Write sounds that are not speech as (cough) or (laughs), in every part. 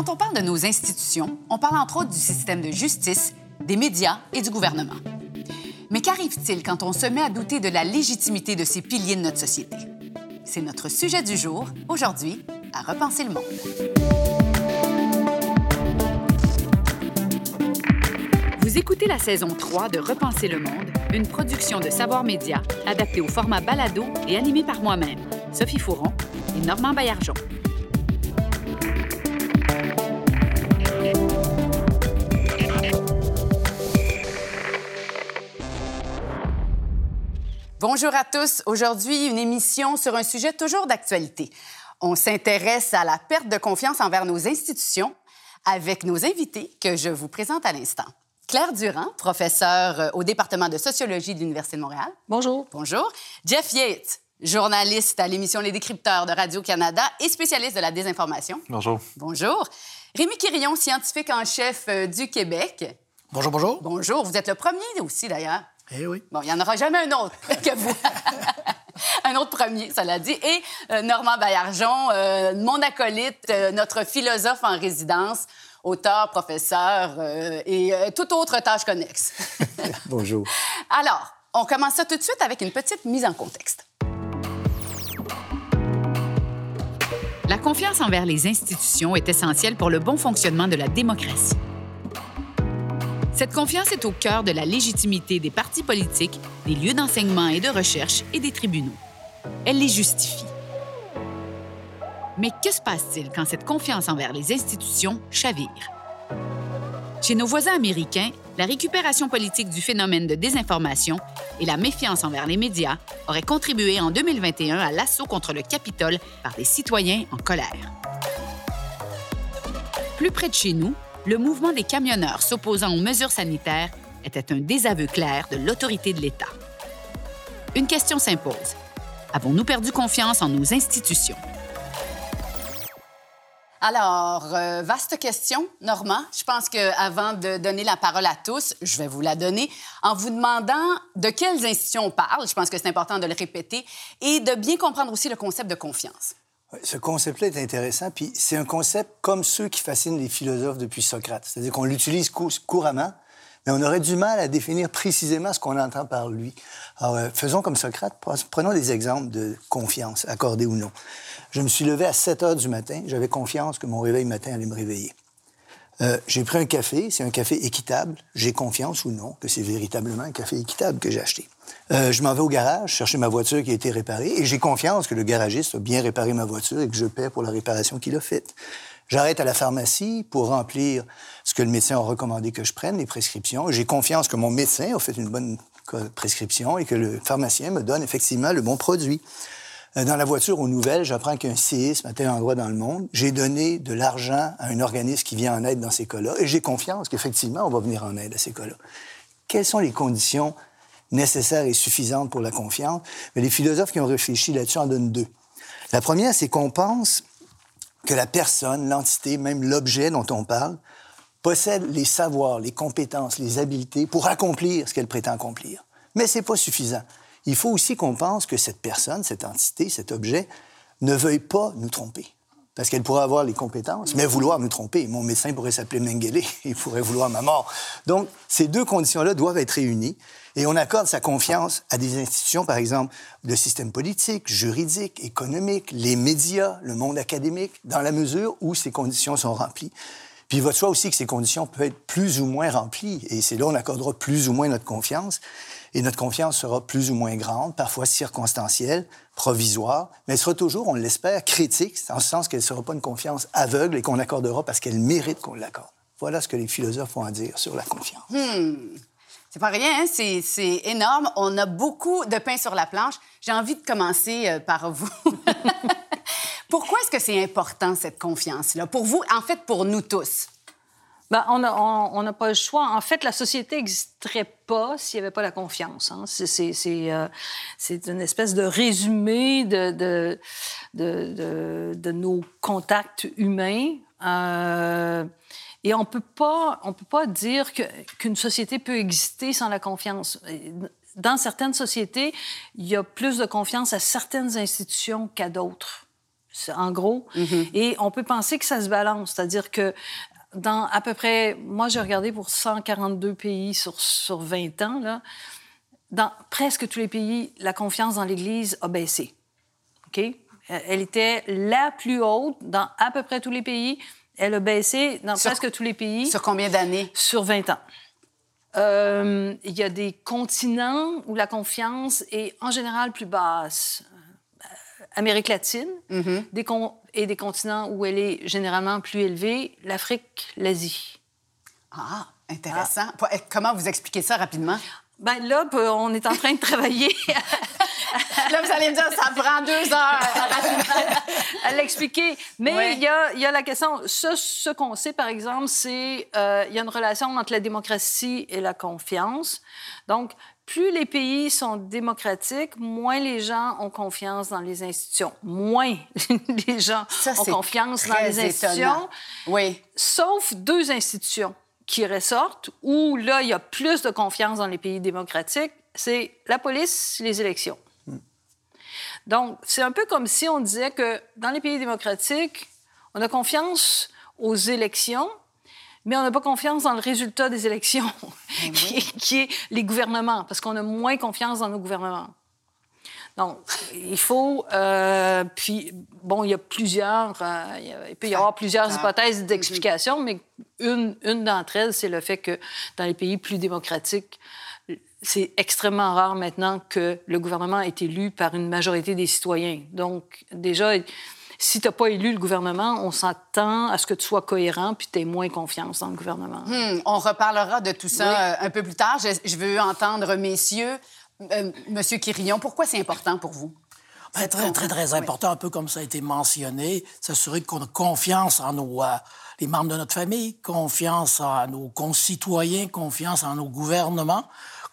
Quand on parle de nos institutions, on parle entre autres du système de justice, des médias et du gouvernement. Mais qu'arrive-t-il quand on se met à douter de la légitimité de ces piliers de notre société? C'est notre sujet du jour, aujourd'hui, à Repenser le monde. Vous écoutez la saison 3 de Repenser le monde, une production de Savoir Média adaptée au format balado et animée par moi-même, Sophie Fouron et Normand Baillargeon. Bonjour à tous. Aujourd'hui, une émission sur un sujet toujours d'actualité. On s'intéresse à la perte de confiance envers nos institutions avec nos invités que je vous présente à l'instant. Claire Durand, professeure euh, au département de sociologie de l'Université de Montréal. Bonjour. Bonjour. Jeff Yates, journaliste à l'émission Les Décrypteurs de Radio-Canada et spécialiste de la désinformation. Bonjour. Bonjour. Rémi Quirion, scientifique en chef euh, du Québec. Bonjour, bonjour. Bonjour. Vous êtes le premier aussi, d'ailleurs. Eh oui. Bon, il n'y en aura jamais un autre (laughs) que vous. (laughs) un autre premier, cela dit. Et euh, Normand Baillargeon, euh, mon acolyte, euh, notre philosophe en résidence, auteur, professeur euh, et toute autre tâche connexe. (laughs) Bonjour. Alors, on commence ça tout de suite avec une petite mise en contexte. La confiance envers les institutions est essentielle pour le bon fonctionnement de la démocratie. Cette confiance est au cœur de la légitimité des partis politiques, des lieux d'enseignement et de recherche et des tribunaux. Elle les justifie. Mais que se passe-t-il quand cette confiance envers les institutions chavire? Chez nos voisins américains, la récupération politique du phénomène de désinformation et la méfiance envers les médias auraient contribué en 2021 à l'assaut contre le Capitole par des citoyens en colère. Plus près de chez nous, le mouvement des camionneurs s'opposant aux mesures sanitaires était un désaveu clair de l'autorité de l'État. Une question s'impose. Avons-nous perdu confiance en nos institutions? Alors, euh, vaste question, Normand. Je pense qu'avant de donner la parole à tous, je vais vous la donner en vous demandant de quelles institutions on parle. Je pense que c'est important de le répéter et de bien comprendre aussi le concept de confiance. Ce concept-là est intéressant, puis c'est un concept comme ceux qui fascinent les philosophes depuis Socrate. C'est-à-dire qu'on l'utilise cou couramment, mais on aurait du mal à définir précisément ce qu'on entend par lui. Alors, euh, faisons comme Socrate, prenons des exemples de confiance, accordée ou non. Je me suis levé à 7 heures du matin, j'avais confiance que mon réveil matin allait me réveiller. Euh, j'ai pris un café, c'est un café équitable, j'ai confiance ou non que c'est véritablement un café équitable que j'ai acheté. Euh, je m'en vais au garage chercher ma voiture qui a été réparée et j'ai confiance que le garagiste a bien réparé ma voiture et que je paie pour la réparation qu'il a faite. J'arrête à la pharmacie pour remplir ce que le médecin a recommandé que je prenne, les prescriptions. J'ai confiance que mon médecin a fait une bonne prescription et que le pharmacien me donne effectivement le bon produit. Euh, Dans la voiture aux nouvelles, j'apprends qu'il y a un séisme à tel endroit dans le monde. J'ai donné de l'argent à un organisme qui vient en aide dans ces cas-là et j'ai confiance qu'effectivement, on va venir en aide à ces cas-là. Quelles sont les conditions nécessaires et suffisantes pour la confiance? Mais les philosophes qui ont réfléchi là-dessus en donnent deux. La première, c'est qu'on pense que la personne, l'entité, même l'objet dont on parle, possède les savoirs, les compétences, les habiletés pour accomplir ce qu'elle prétend accomplir. Mais c'est pas suffisant. Il faut aussi qu'on pense que cette personne, cette entité, cet objet, ne veuille pas nous tromper. Parce qu'elle pourrait avoir les compétences, mais vouloir nous tromper. Mon médecin pourrait s'appeler Mengele, (laughs) il pourrait vouloir ma mort. Donc, ces deux conditions-là doivent être réunies. Et on accorde sa confiance à des institutions, par exemple, le système politique, juridique, économique, les médias, le monde académique, dans la mesure où ces conditions sont remplies. Puis il va de soi aussi que ces conditions peuvent être plus ou moins remplies. Et c'est là où on accordera plus ou moins notre confiance. Et notre confiance sera plus ou moins grande, parfois circonstancielle, provisoire, mais elle sera toujours, on l'espère, critique, en ce sens qu'elle ne sera pas une confiance aveugle et qu'on accordera parce qu'elle mérite qu'on l'accorde. Voilà ce que les philosophes ont à dire sur la confiance. Hmm. C'est pas rien, hein? c'est, énorme. On a beaucoup de pain sur la planche. J'ai envie de commencer euh, par vous. (laughs) Pourquoi est-ce que c'est important, cette confiance-là? Pour vous, en fait, pour nous tous. Ben, on n'a on, on pas le choix. En fait, la société n'existerait pas s'il n'y avait pas la confiance. Hein. C'est, euh, c'est une espèce de résumé de, de, de, de, de nos contacts humains. Euh, et on on peut pas dire qu'une société peut exister sans la confiance. Dans certaines sociétés, il y a plus de confiance à certaines institutions qu'à d'autres. en gros. Mm-hmm. Et on peut penser que ça se balance, c'est-à-dire que dans à peu près, moi j'ai regardé pour 142 pays sur, sur 20 ans, là, dans presque tous les pays, la confiance dans l'Église a baissé. OK? Elle était la plus haute dans à peu près tous les pays. Elle a baissé dans Sur- presque tous les pays Sur combien d'années? sur 20 ans. Euh, Il y a des continents où la confiance est en général plus basse. Amérique latine des con- et des continents où elle est généralement plus élevée, l'Afrique, l'Asie. Ah, intéressant. Eh, Comment vous expliquez ça rapidement? Ben là, on est en train de travailler (laughs) Là, vous allez me dire, ça prend deux heures. (laughs) à l'expliquer. Mais il y, a, il y a la question. Ce, ce qu'on sait, par exemple, c'est euh, il y a une relation entre la démocratie et la confiance. Donc, plus les pays sont démocratiques, moins les gens ont confiance dans les institutions. Moins (laughs) les gens Ça, ont confiance dans les institutions. étonnant. Oui. Sauf deux institutions qui ressortent où là, il y a plus de confiance dans les pays démocratiques, c'est la police, les élections. Donc, c'est un peu comme si on disait que dans les pays démocratiques, on a confiance aux élections, mais on n'a pas confiance dans le résultat des élections, (laughs) qui, est, qui est les gouvernements, parce qu'on a moins confiance dans nos gouvernements. Donc, il faut. euh, puis, bon, il y a plusieurs. euh, il peut y avoir plusieurs hypothèses d'explication, mais une, une d'entre elles, c'est le fait que dans les pays plus démocratiques, c'est extrêmement rare maintenant que le gouvernement est élu par une majorité des citoyens. Donc, déjà, si tu n'as pas élu le gouvernement, on s'attend à ce que tu sois cohérent puis tu aies moins confiance dans le gouvernement. Hmm, on reparlera de tout ça euh, un peu plus tard. Je, je veux entendre, messieurs, euh, Monsieur Quirillon, pourquoi c'est important pour vous? Ben, très, très, très important, un peu comme ça a été mentionné, s'assurer qu'on a confiance en nos, euh, les membres de notre famille, confiance en nos concitoyens, confiance en nos gouvernements,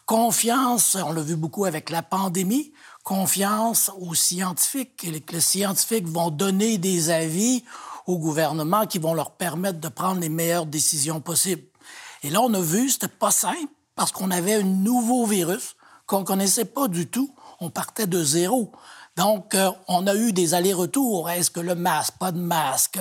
confiance, on l'a vu beaucoup avec la pandémie, confiance aux scientifiques, et que les scientifiques vont donner des avis au gouvernement qui vont leur permettre de prendre les meilleures décisions possibles. Et là, on a vu, c'était pas simple parce qu'on avait un nouveau virus qu'on connaissait pas du tout. On partait de zéro. Donc, euh, on a eu des allers-retours. Est-ce que le masque, pas de masque,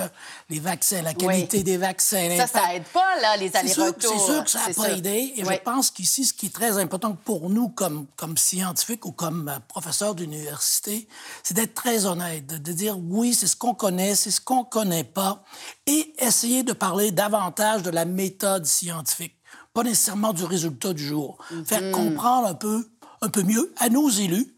les vaccins, la qualité Oui. des vaccins. Ça, ça aide pas, là, les allers-retours. c'est sûr que ça n'a pas sûr. aidé. Et Oui. je pense qu'ici, ce qui est très important pour nous, comme, comme scientifiques ou comme euh, professeurs d'université, c'est d'être très honnête, de, dire oui, c'est ce qu'on connaît, c'est ce qu'on connaît pas, et essayer de parler davantage de la méthode scientifique, pas nécessairement du résultat du jour. Faire comprendre un peu, un peu mieux à nos élus,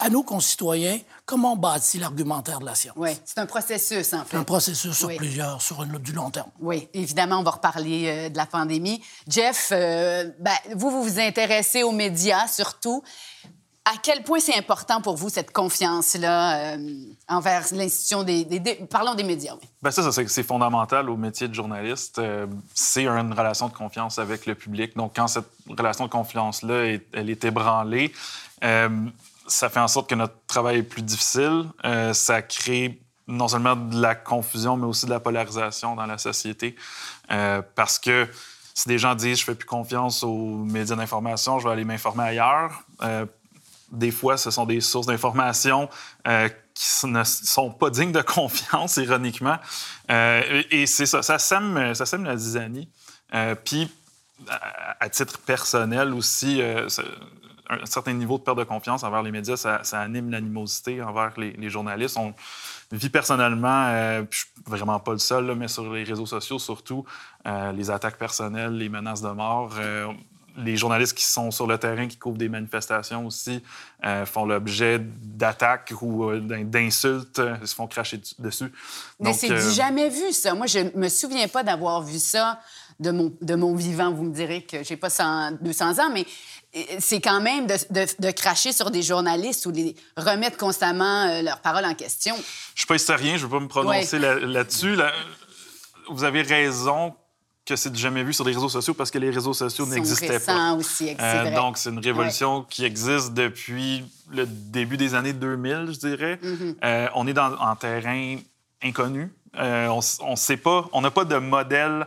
à nos concitoyens, comment on bâtit l'argumentaire de la science? Oui, c'est un processus, en fait. Un processus sur Oui. plusieurs, sur une- du long terme. Oui, évidemment, on va reparler euh, de la pandémie. Jeff, euh, ben, vous, vous vous intéressez aux médias surtout. À quel point c'est important pour vous, cette confiance-là euh, envers l'institution des, des- des- Parlons des médias, oui. Ben ça, ça, c'est c'est fondamental au métier de journaliste. Euh, c'est une relation de confiance avec le public. Donc, quand cette relation de confiance-là, est- elle est ébranlée, euh, ça fait en sorte que notre travail est plus difficile. Euh, ça crée non seulement de la confusion, mais aussi de la polarisation dans la société. Euh, parce que si des gens disent « je fais plus confiance aux médias d'information, je vais aller m'informer ailleurs euh, des fois, ce sont des sources d'information qui ne sont pas dignes de (laughs) confiance, ironiquement. Et c'est ça, ça sème, ça sème la zizanie. Puis, à, titre personnel aussi, un certain niveau de perte de confiance envers les médias, ça, ça anime l'animosité envers les, les journalistes. On vit personnellement, euh, je suis vraiment pas le seul, là, mais sur les réseaux sociaux surtout, euh, les attaques personnelles, les menaces de mort. euh, les journalistes qui sont sur le terrain, qui couvrent des manifestations aussi, euh, font l'objet d'attaques ou euh, d'in- d'insultes, euh, se font cracher dessus. Mais c'est jamais vu, ça. Moi, je me souviens pas d'avoir vu ça de mon, de mon vivant. Vous me direz que j'ai pas 100 200 ans, mais euh, c'est quand même de, de- de cracher sur des journalistes ou de remettre constamment euh, leurs paroles en question. Je suis pas historien, je veux pas me prononcer là- là-dessus. Là- vous avez raison que c'est jamais vu sur les réseaux sociaux parce que les réseaux sociaux n'existaient pas. aussi, Euh, donc, c'est une révolution qui existe depuis le début des années 2000, je dirais. Mm-hmm. Euh, on est dans, en terrain inconnu. Euh, on ne sait pas, on n'a pas de modèle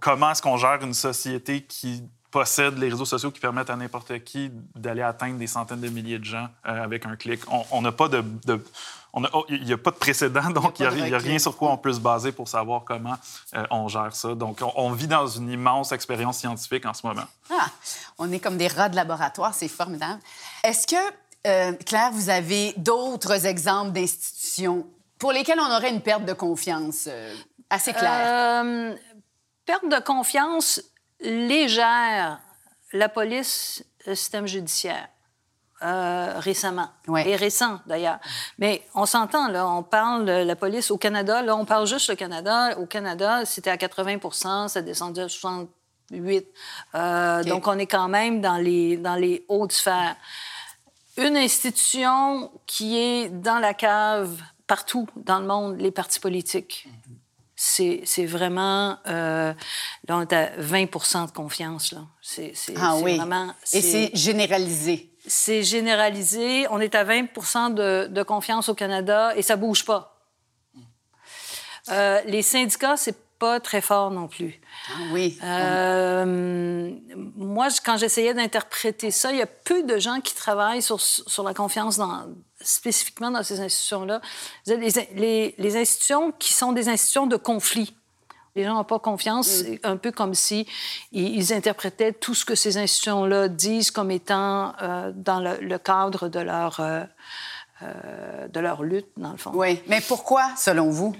comment est-ce qu'on gère une société qui possède les réseaux sociaux qui permettent à n'importe qui d'aller atteindre des centaines de milliers de gens euh, avec un clic? On n'a pas de, oh, il n'y a pas de précédent, (laughs) donc il n'y a, rien sur quoi on peut se baser pour savoir comment euh, on gère ça. Donc, on, vit dans une immense expérience scientifique en ce moment. Ah, on est comme des rats de laboratoire, c'est formidable. Est-ce que, euh, Claire, vous avez d'autres exemples d'institutions pour lesquelles on aurait une perte de confiance assez claire? Perte de confiance, légère la police, le système judiciaire. Euh, récemment. Et récent, d'ailleurs. Mais on s'entend, là, on parle de la police au Canada, là, on parle juste le Canada. Au Canada, c'était à 80% ça descendu à 68 euh, Donc, on est quand même dans les, dans les hautes sphères. Une institution qui est dans la cave partout dans le monde, les partis politiques c'est vraiment... Euh, là, on est à 20% de confiance. Là. C'est, ah oui. Vraiment, Et c'est généralisé. C'est généralisé. On est à 20 de, de, confiance au Canada et ça bouge pas. Euh, les syndicats, c'est pas très fort non plus. Ah oui. Euh, moi, quand j'essayais d'interpréter ça, il y a peu de gens qui travaillent sur, sur la confiance dans, spécifiquement dans ces institutions-là. Les, les, institutions qui sont des institutions de conflit. Les gens n'ont pas confiance, mm. un peu comme si ils, interprétaient tout ce que ces institutions-là disent comme étant euh, dans le, cadre de leur, euh, de leur lutte, dans le fond. Oui, mais pourquoi, selon vous?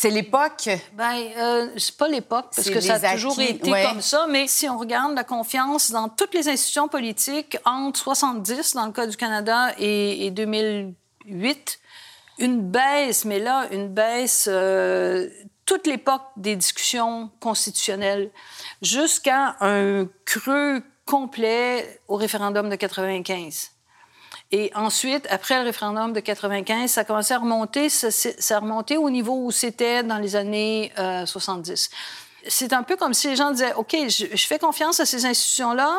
C'est l'époque? Bien, euh, c'est pas l'époque, parce que ça a toujours été comme ça, mais si on regarde la confiance dans toutes les institutions politiques entre 70, dans le cas du Canada, et, 2008, une baisse, mais là, une baisse euh, toute l'époque des discussions constitutionnelles, jusqu'à un creux complet au référendum de 95. Et ensuite, après le référendum de 95, ça a commencé à remonter. Ça, ça a remonté au niveau où c'était dans les années 70. Euh, c'est un peu comme si les gens disaient, OK, je, fais confiance à ces institutions-là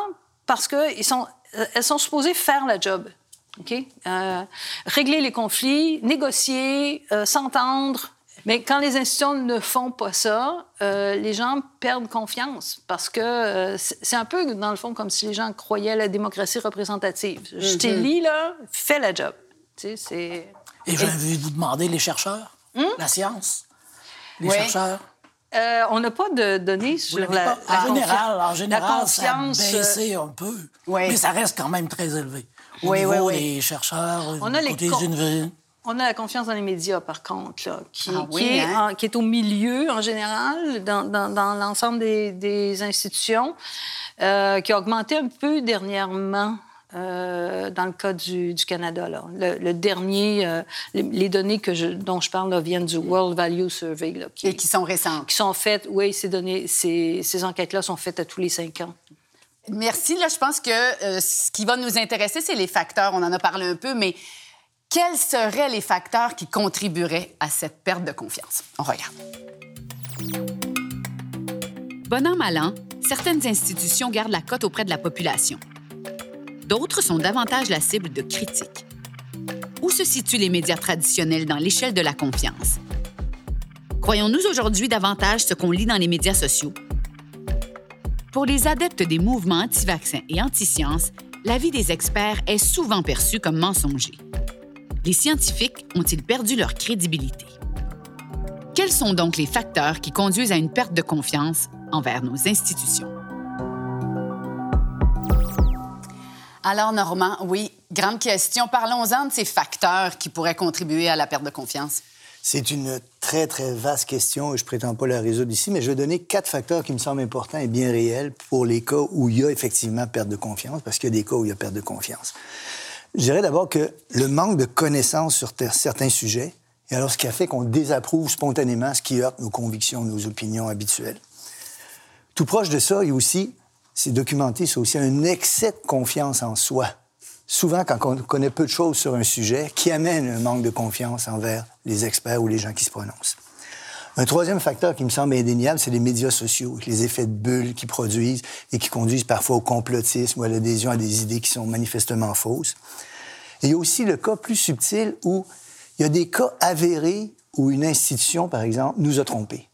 parce qu'elles sont, euh, elles sont supposées faire la job. OK? Euh, régler les conflits, négocier, s'entendre, mais quand les institutions ne font pas ça, euh, les gens perdent confiance parce que euh, c'est un peu, dans le fond, comme si les gens croyaient à la démocratie représentative. Je t'ai mhm. dit, là, fais la job. Tu sais, Et envie de vous demander, les chercheurs, hmm? la science, les chercheurs? Euh, on n'a pas de données sur la, en général, en général, ça a baissé un peu, mais ça reste quand même très élevé. Au oui, niveau des chercheurs, on a les côté on a la confiance dans les médias, par contre, là, qui, ah est, hein? qui, est, au milieu, en général, dans, dans, l'ensemble des, des, institutions, euh, qui a augmenté un peu dernièrement. Euh, dans le cas du, du Canada. Là. Le, dernier, euh, les, données que je, dont je parle là, viennent du World Value Survey. Là, qui, Et qui sont récentes. Qui sont faites, oui, ces, données, ces, ces enquêtes-là sont faites à tous les cinq ans. Merci. Là, je pense que ce qui va nous intéresser, c'est les facteurs. On en a parlé un peu, mais quels seraient les facteurs qui contribueraient à cette perte de confiance? On regarde. Bon an, mal an, certaines institutions gardent la cote auprès de la population. D'autres sont davantage la cible de critiques. Où se situent les médias traditionnels dans l'échelle de la confiance? Croyons-nous aujourd'hui davantage ce qu'on lit dans les médias sociaux? Pour les adeptes des mouvements anti-vaccins et anti-sciences, l'avis des experts est souvent perçu comme mensonger les scientifiques ont-ils perdu leur crédibilité? Quels sont donc les facteurs qui conduisent à une perte de confiance envers nos institutions? Alors, Normand, oui, grande question. Parlons-en de ces facteurs qui pourraient contribuer à la perte de confiance. C'est une très, très vaste question et je prétends pas la résoudre ici, mais je vais donner quatre facteurs qui me semblent importants et bien réels pour les cas où il y a effectivement perte de confiance, parce qu'il y a des cas où il y a perte de confiance. Je dirais d'abord que le manque de connaissances sur certains sujets est alors ce qui a fait qu'on désapprouve spontanément ce qui heurte nos convictions, nos opinions habituelles. Tout proche de ça, il y a aussi, c'est documenté, c'est aussi un excès de confiance en soi. Souvent, quand on connaît peu de choses sur un sujet, qui amène un manque de confiance envers les experts ou les gens qui se prononcent. Un troisième facteur qui me semble indéniable, c'est les médias sociaux, les effets de bulles qui produisent et qui conduisent parfois au complotisme ou à l'adhésion à des idées qui sont manifestement fausses. Et il y a aussi le cas plus subtil où il y a des cas avérés où une institution, par exemple, nous a trompés.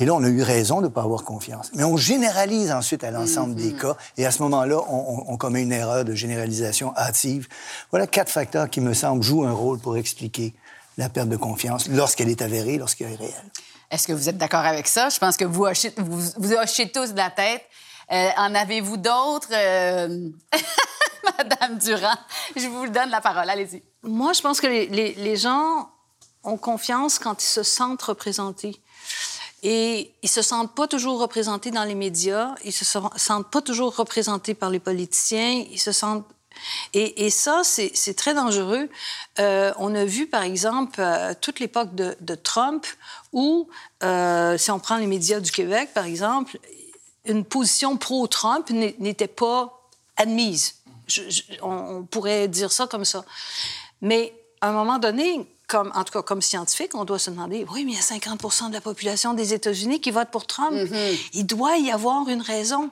Et là, on a eu raison de ne pas avoir confiance. Mais on généralise ensuite à l'ensemble des Mm-hmm. cas. Et à ce moment-là, on, on, commet une erreur de généralisation hâtive. Voilà quatre facteurs qui, me semblent, jouent un rôle pour expliquer la perte de confiance lorsqu'elle est avérée, lorsqu'elle est réelle. Est-ce que vous êtes d'accord avec ça? Je pense que vous hochez, tous de la tête. Euh, en avez-vous d'autres? Euh... (laughs) Madame Durand, je vous donne la parole. Allez-y. Moi, je pense que les, gens ont confiance quand ils se sentent représentés. Et ils se sentent pas toujours représentés dans les médias, ils se sentent pas toujours représentés par les politiciens, ils se sentent et, ça, c'est très dangereux. Euh, on a vu, par exemple, toute l'époque de, Trump, où, euh, si on prend les médias du Québec, par exemple, une position pro-Trump n'était pas admise. Je, je, on, on, pourrait dire ça comme ça. Mais à un moment donné, comme, en tout cas comme scientifique, on doit se demander, oui, mais il y a 50% de la population des États-Unis qui vote pour Trump. Mm -hmm. Il doit y avoir une raison.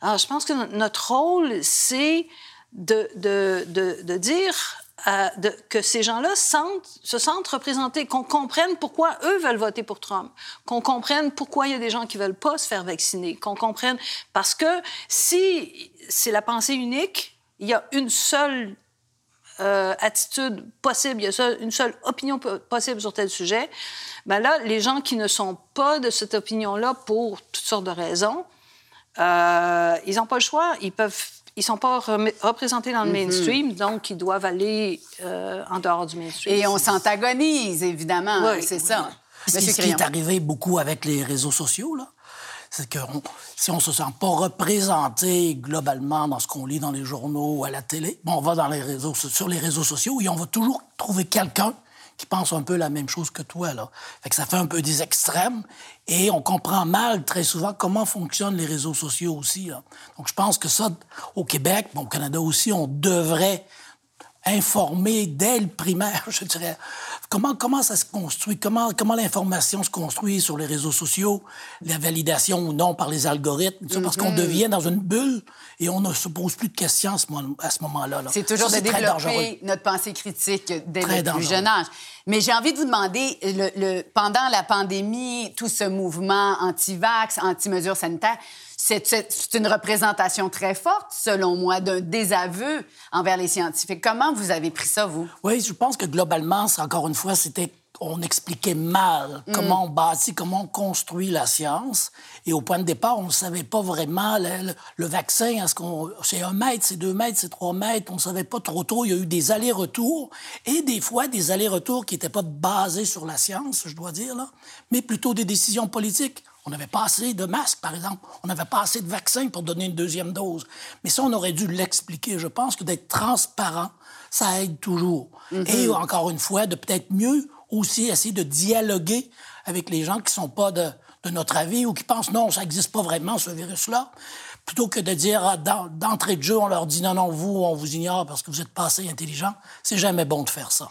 Alors, je pense que notre rôle, c'est de, de, de, de, dire euh, que ces gens-là se sentent représentés, qu'on comprenne pourquoi eux veulent voter pour Trump, qu'on comprenne pourquoi il y a des gens qui veulent pas se faire vacciner, qu'on comprenne... Parce que si c'est la pensée unique, il y a une seule euh, attitude possible, il y a une seule opinion possible sur tel sujet, ben là, les gens qui ne sont pas de cette opinion-là pour toutes sortes de raisons, euh, ils n'ont pas le choix, ils peuvent ils sont pas représentés dans le mainstream, mm -hmm. donc ils doivent aller euh, en dehors du mainstream. Et on s'antagonise, évidemment, oui, c'est oui. ça. Ce qui, ce qui est arrivé beaucoup avec les réseaux sociaux, là, c'est que on, si on se sent pas représenté globalement dans ce qu'on lit dans les journaux ou à la télé, bon, on va dans les réseaux, sur les réseaux sociaux et on va toujours trouver quelqu'un qui pense un peu la même chose que toi. Là. Fait que ça fait un peu des extrêmes et on comprend mal très souvent comment fonctionnent les réseaux sociaux aussi. Là. Donc je pense que ça, au Québec, bon, au Canada aussi, on devrait informer dès le primaire, (laughs) je dirais, comment, comment ça se construit, comment, comment l'information se construit sur les réseaux sociaux, la validation ou non par les algorithmes, mm -hmm. parce qu'on devient dans une bulle et on ne se pose plus de questions à ce, à ce moment-là. -là. C'est toujours ça, de développer notre pensée critique dès très le dangereux. plus jeune âge. Mais j'ai envie de vous demander, le, le, pendant la pandémie, tout ce mouvement anti-vax, anti-mesures sanitaires, c'est une représentation très forte, selon moi, d'un désaveu envers les scientifiques. Comment vous avez pris ça, vous? Oui, je pense que globalement, encore une fois, c'était on expliquait mal mm. comment on bâtit, comment on construit la science. Et au point de départ, on ne savait pas vraiment le, le, le vaccin. Est-ce qu'on c'est un mètre, c'est deux mètres, c'est trois mètres. On ne savait pas trop tôt. Il y a eu des allers-retours et des fois des allers-retours qui n'étaient pas basés sur la science, je dois dire là, mais plutôt des décisions politiques. On n'avait pas assez de masques, par exemple. On n'avait pas assez de vaccins pour donner une deuxième dose. Mais ça, on aurait dû l'expliquer. Je pense que d'être transparent, ça aide toujours. Mm -hmm. Et encore une fois, de peut-être mieux aussi essayer de dialoguer avec les gens qui ne sont pas de, de, notre avis ou qui pensent non, ça n'existe pas vraiment, ce virus-là. Plutôt que de dire ah, d'entrée de jeu, on leur dit non, non, vous, on vous ignore parce que vous n'êtes pas assez intelligent. C'est jamais bon de faire ça.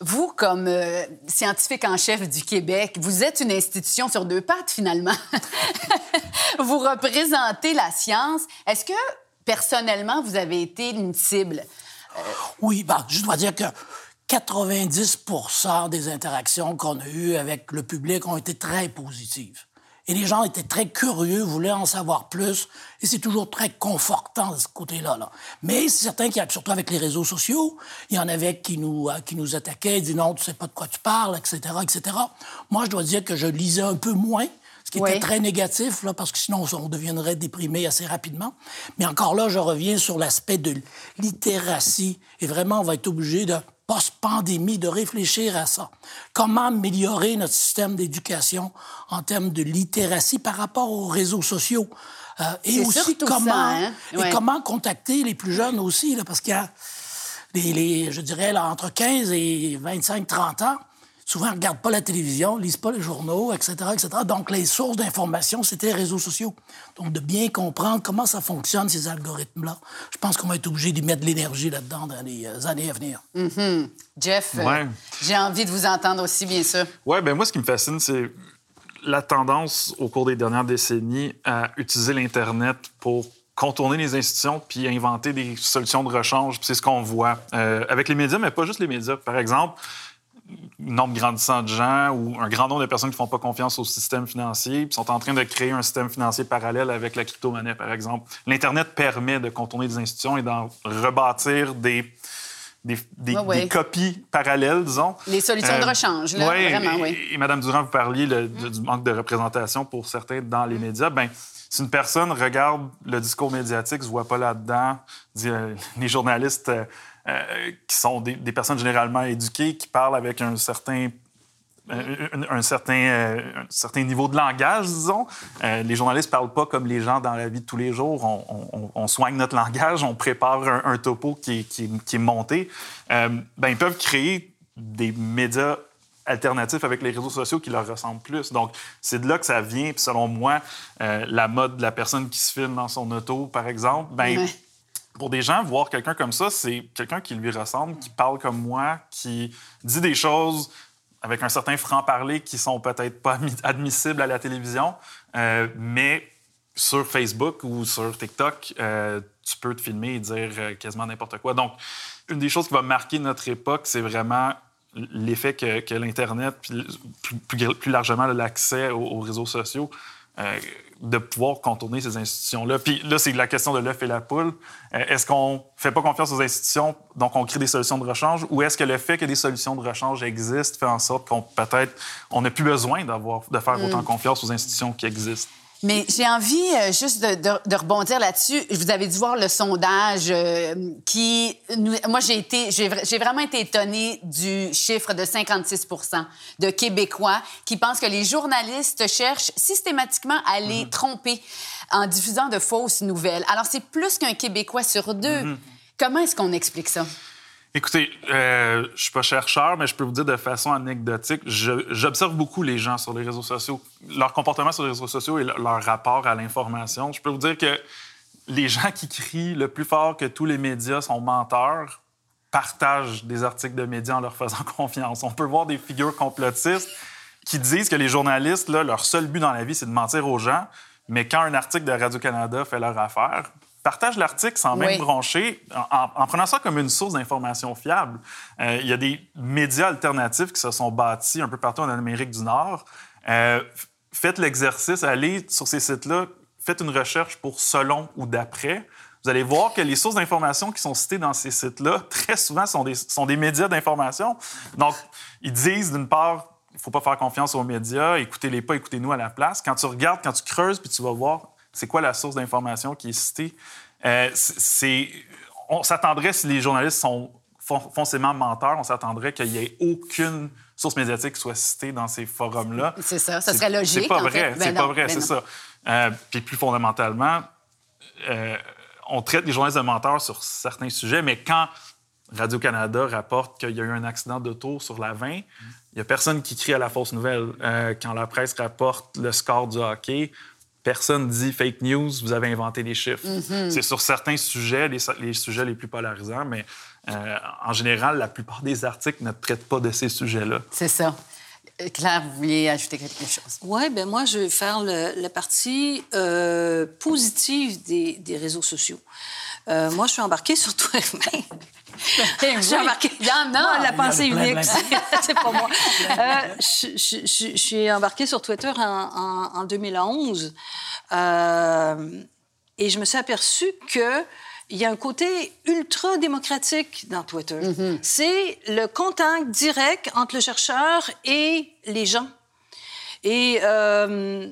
Vous, comme euh, scientifique en chef du Québec, vous êtes une institution sur deux pattes, finalement. (laughs) vous représentez la science. Est-ce que, personnellement, vous avez été une cible? Euh... Oui, ben, je dois dire que 90% des interactions qu'on a eues avec le public ont été très positives. Et les gens étaient très curieux, voulaient en savoir plus. Et c'est toujours très confortant de ce côté-là. Là. Mais c'est certain qu'il y a, surtout avec les réseaux sociaux, il y en avait qui nous, qui nous attaquaient, disaient non, tu sais pas de quoi tu parles, etc., etc. Moi, je dois dire que je lisais un peu moins, ce qui oui. était très négatif, là, parce que sinon, on deviendrait déprimé assez rapidement. Mais encore là, je reviens sur l'aspect de littératie. Et vraiment, on va être obligé de post-pandémie, de réfléchir à ça. Comment améliorer notre système d'éducation en termes de littératie par rapport aux réseaux sociaux? Euh, et aussi comment, ça, hein? ouais. et comment contacter les plus jeunes aussi, là, parce qu'il y a, les, les, je dirais, là, entre 15 et 25, 30 ans, souvent ne regardent pas la télévision, lisent pas les journaux, etc., etc. Donc, les sources d'information, c'était les réseaux sociaux. Donc, de bien comprendre comment ça fonctionne, ces algorithmes-là. Je pense qu'on va être obligé d'y mettre de l'énergie là-dedans dans les années à venir. Mm -hmm. Jeff, ouais. euh, j'ai envie de vous entendre aussi, bien sûr. Oui, bien moi, ce qui me fascine, c'est la tendance au cours des dernières décennies à utiliser l'Internet pour contourner les institutions puis inventer des solutions de rechange. C'est ce qu'on voit euh, avec les médias, mais pas juste les médias. Par exemple, nombre grandissant de gens ou un grand nombre de personnes qui ne font pas confiance au système financier, puis sont en train de créer un système financier parallèle avec la crypto-monnaie, par exemple. L'Internet permet de contourner des institutions et d'en rebâtir des, des, copies parallèles, disons. Les solutions de euh, rechange, là, vraiment, oui. Et, Mme Durand, vous parliez du manque de représentation pour certains dans les médias. Ben, si une personne regarde le discours médiatique, se voit pas là-dedans, euh, les journalistes euh, euh, qui sont des, personnes généralement éduquées, qui parlent avec un certain un, certain, un certain niveau de langage, disons. les journalistes ne parlent pas comme les gens dans la vie de tous les jours. On, soigne notre langage, on prépare un, topo qui est, monté. ben, ils peuvent créer des médias alternatifs avec les réseaux sociaux qui leur ressemblent plus. Donc, c'est de là que ça vient. Puis, selon moi, euh, la mode de la personne qui se filme dans son auto, par exemple, ben, pour des gens, voir quelqu'un comme ça, c'est quelqu'un qui lui ressemble, qui parle comme moi, qui dit des choses avec un certain franc-parler qui sont peut-être pas admissibles à la télévision, euh, mais sur Facebook ou sur TikTok, euh, tu peux te filmer et dire quasiment n'importe quoi. Donc, une des choses qui va marquer notre époque, c'est vraiment l'effet que, l'Internet, plus, plus, largement l'accès aux, réseaux sociaux, euh, de pouvoir contourner ces institutions-là. Puis là, c'est la question de l'œuf et la poule. Euh, est-ce qu'on ne fait pas confiance aux institutions, donc on crée des solutions de rechange, ou est-ce que le fait que des solutions de rechange existent fait en sorte qu'on peut-être on n'a plus besoin d'avoir de faire autant mm. confiance aux institutions qui existent? Mais j'ai envie euh, juste de, de, rebondir là-dessus. Vous avez dû voir le sondage euh, qui... moi, j'ai été... J'ai vraiment été étonnée du chiffre de 56 de Québécois qui pensent que les journalistes cherchent systématiquement à les mm-hmm. tromper en diffusant de fausses nouvelles. Alors, c'est plus qu'un Québécois sur deux. Mm-hmm. Comment est-ce qu'on explique ça? Écoutez, euh, je suis pas chercheur, mais je peux vous dire de façon anecdotique, j'observe beaucoup les gens sur les réseaux sociaux, leur comportement sur les réseaux sociaux et leur rapport à l'information. Je peux vous dire que les gens qui crient le plus fort que tous les médias sont menteurs partagent des articles de médias en leur faisant (laughs) confiance. On peut voir des figures complotistes qui disent que les journalistes, là, leur seul but dans la vie, c'est de mentir aux gens, mais quand un article de Radio-Canada fait leur affaire, partage l'article sans même brancher, en, prenant ça comme une source d'information fiable. Euh, il y a des médias alternatifs qui se sont bâtis un peu partout en Amérique du Nord. Euh, faites l'exercice, allez sur ces sites-là, faites une recherche pour selon ou d'après. Vous allez voir que les sources d'information qui sont citées dans ces sites-là, très souvent, sont des, sont des médias d'information. Donc, ils disent, d'une part, il ne faut pas faire confiance aux médias, écoutez-les pas, écoutez-nous à la place. Quand tu regardes, quand tu creuses, puis tu vas voir, c'est quoi la source d'information qui est citée? Euh, c'est, on s'attendrait, si les journalistes sont foncièrement menteurs, on s'attendrait qu'il n'y ait aucune source médiatique qui soit citée dans ces forums-là. C'est ça, ça serait logique. C'est pas vrai, c'est pas vrai, c'est ça. Euh, puis plus fondamentalement, euh, on traite les journalistes de menteurs sur certains sujets, mais quand Radio-Canada rapporte qu'il y a eu un accident d'auto sur la 20, il n'y a personne qui crie à la fausse nouvelle. quand la presse rapporte le score du hockey, personne dit fake news, vous avez inventé des chiffres. Mhm. C'est sur certains sujets, les, sujets les plus polarisants, mais euh, en général, la plupart des articles ne traitent pas de ces sujets-là. C'est ça. Claire, vous vouliez ajouter quelque chose? Oui, ben moi, je vais faire la partie euh, positive des, des, réseaux sociaux. Moi, je suis embarquée sur Twitter. (laughs) je suis embarquée. Non, la pensée unique, c'est pas (laughs) moi. Euh, je, suis embarquée sur Twitter en, 2011 euh, et je me suis aperçue que il y a un côté ultra démocratique dans Twitter. Mm-hmm. C'est le contact direct entre le chercheur et les gens. Et euh,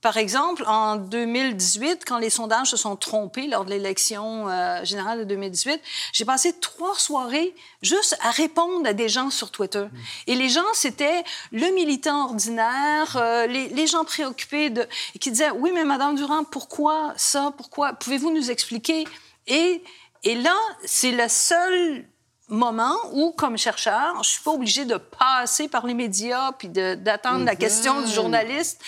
par exemple, en 2018, quand les sondages se sont trompés lors de l'élection euh, générale de 2018, j'ai passé trois soirées juste à répondre à des gens sur Twitter. Et les gens, c'était le militant ordinaire, euh, les, les, gens préoccupés de, qui disaient, oui, mais Madame Durand, pourquoi ça? Pourquoi? Pouvez-vous nous expliquer? Et, et là, c'est le seul moment où, comme chercheur, je suis pas obligée de passer par les médias puis d'attendre la question du mhm. journaliste.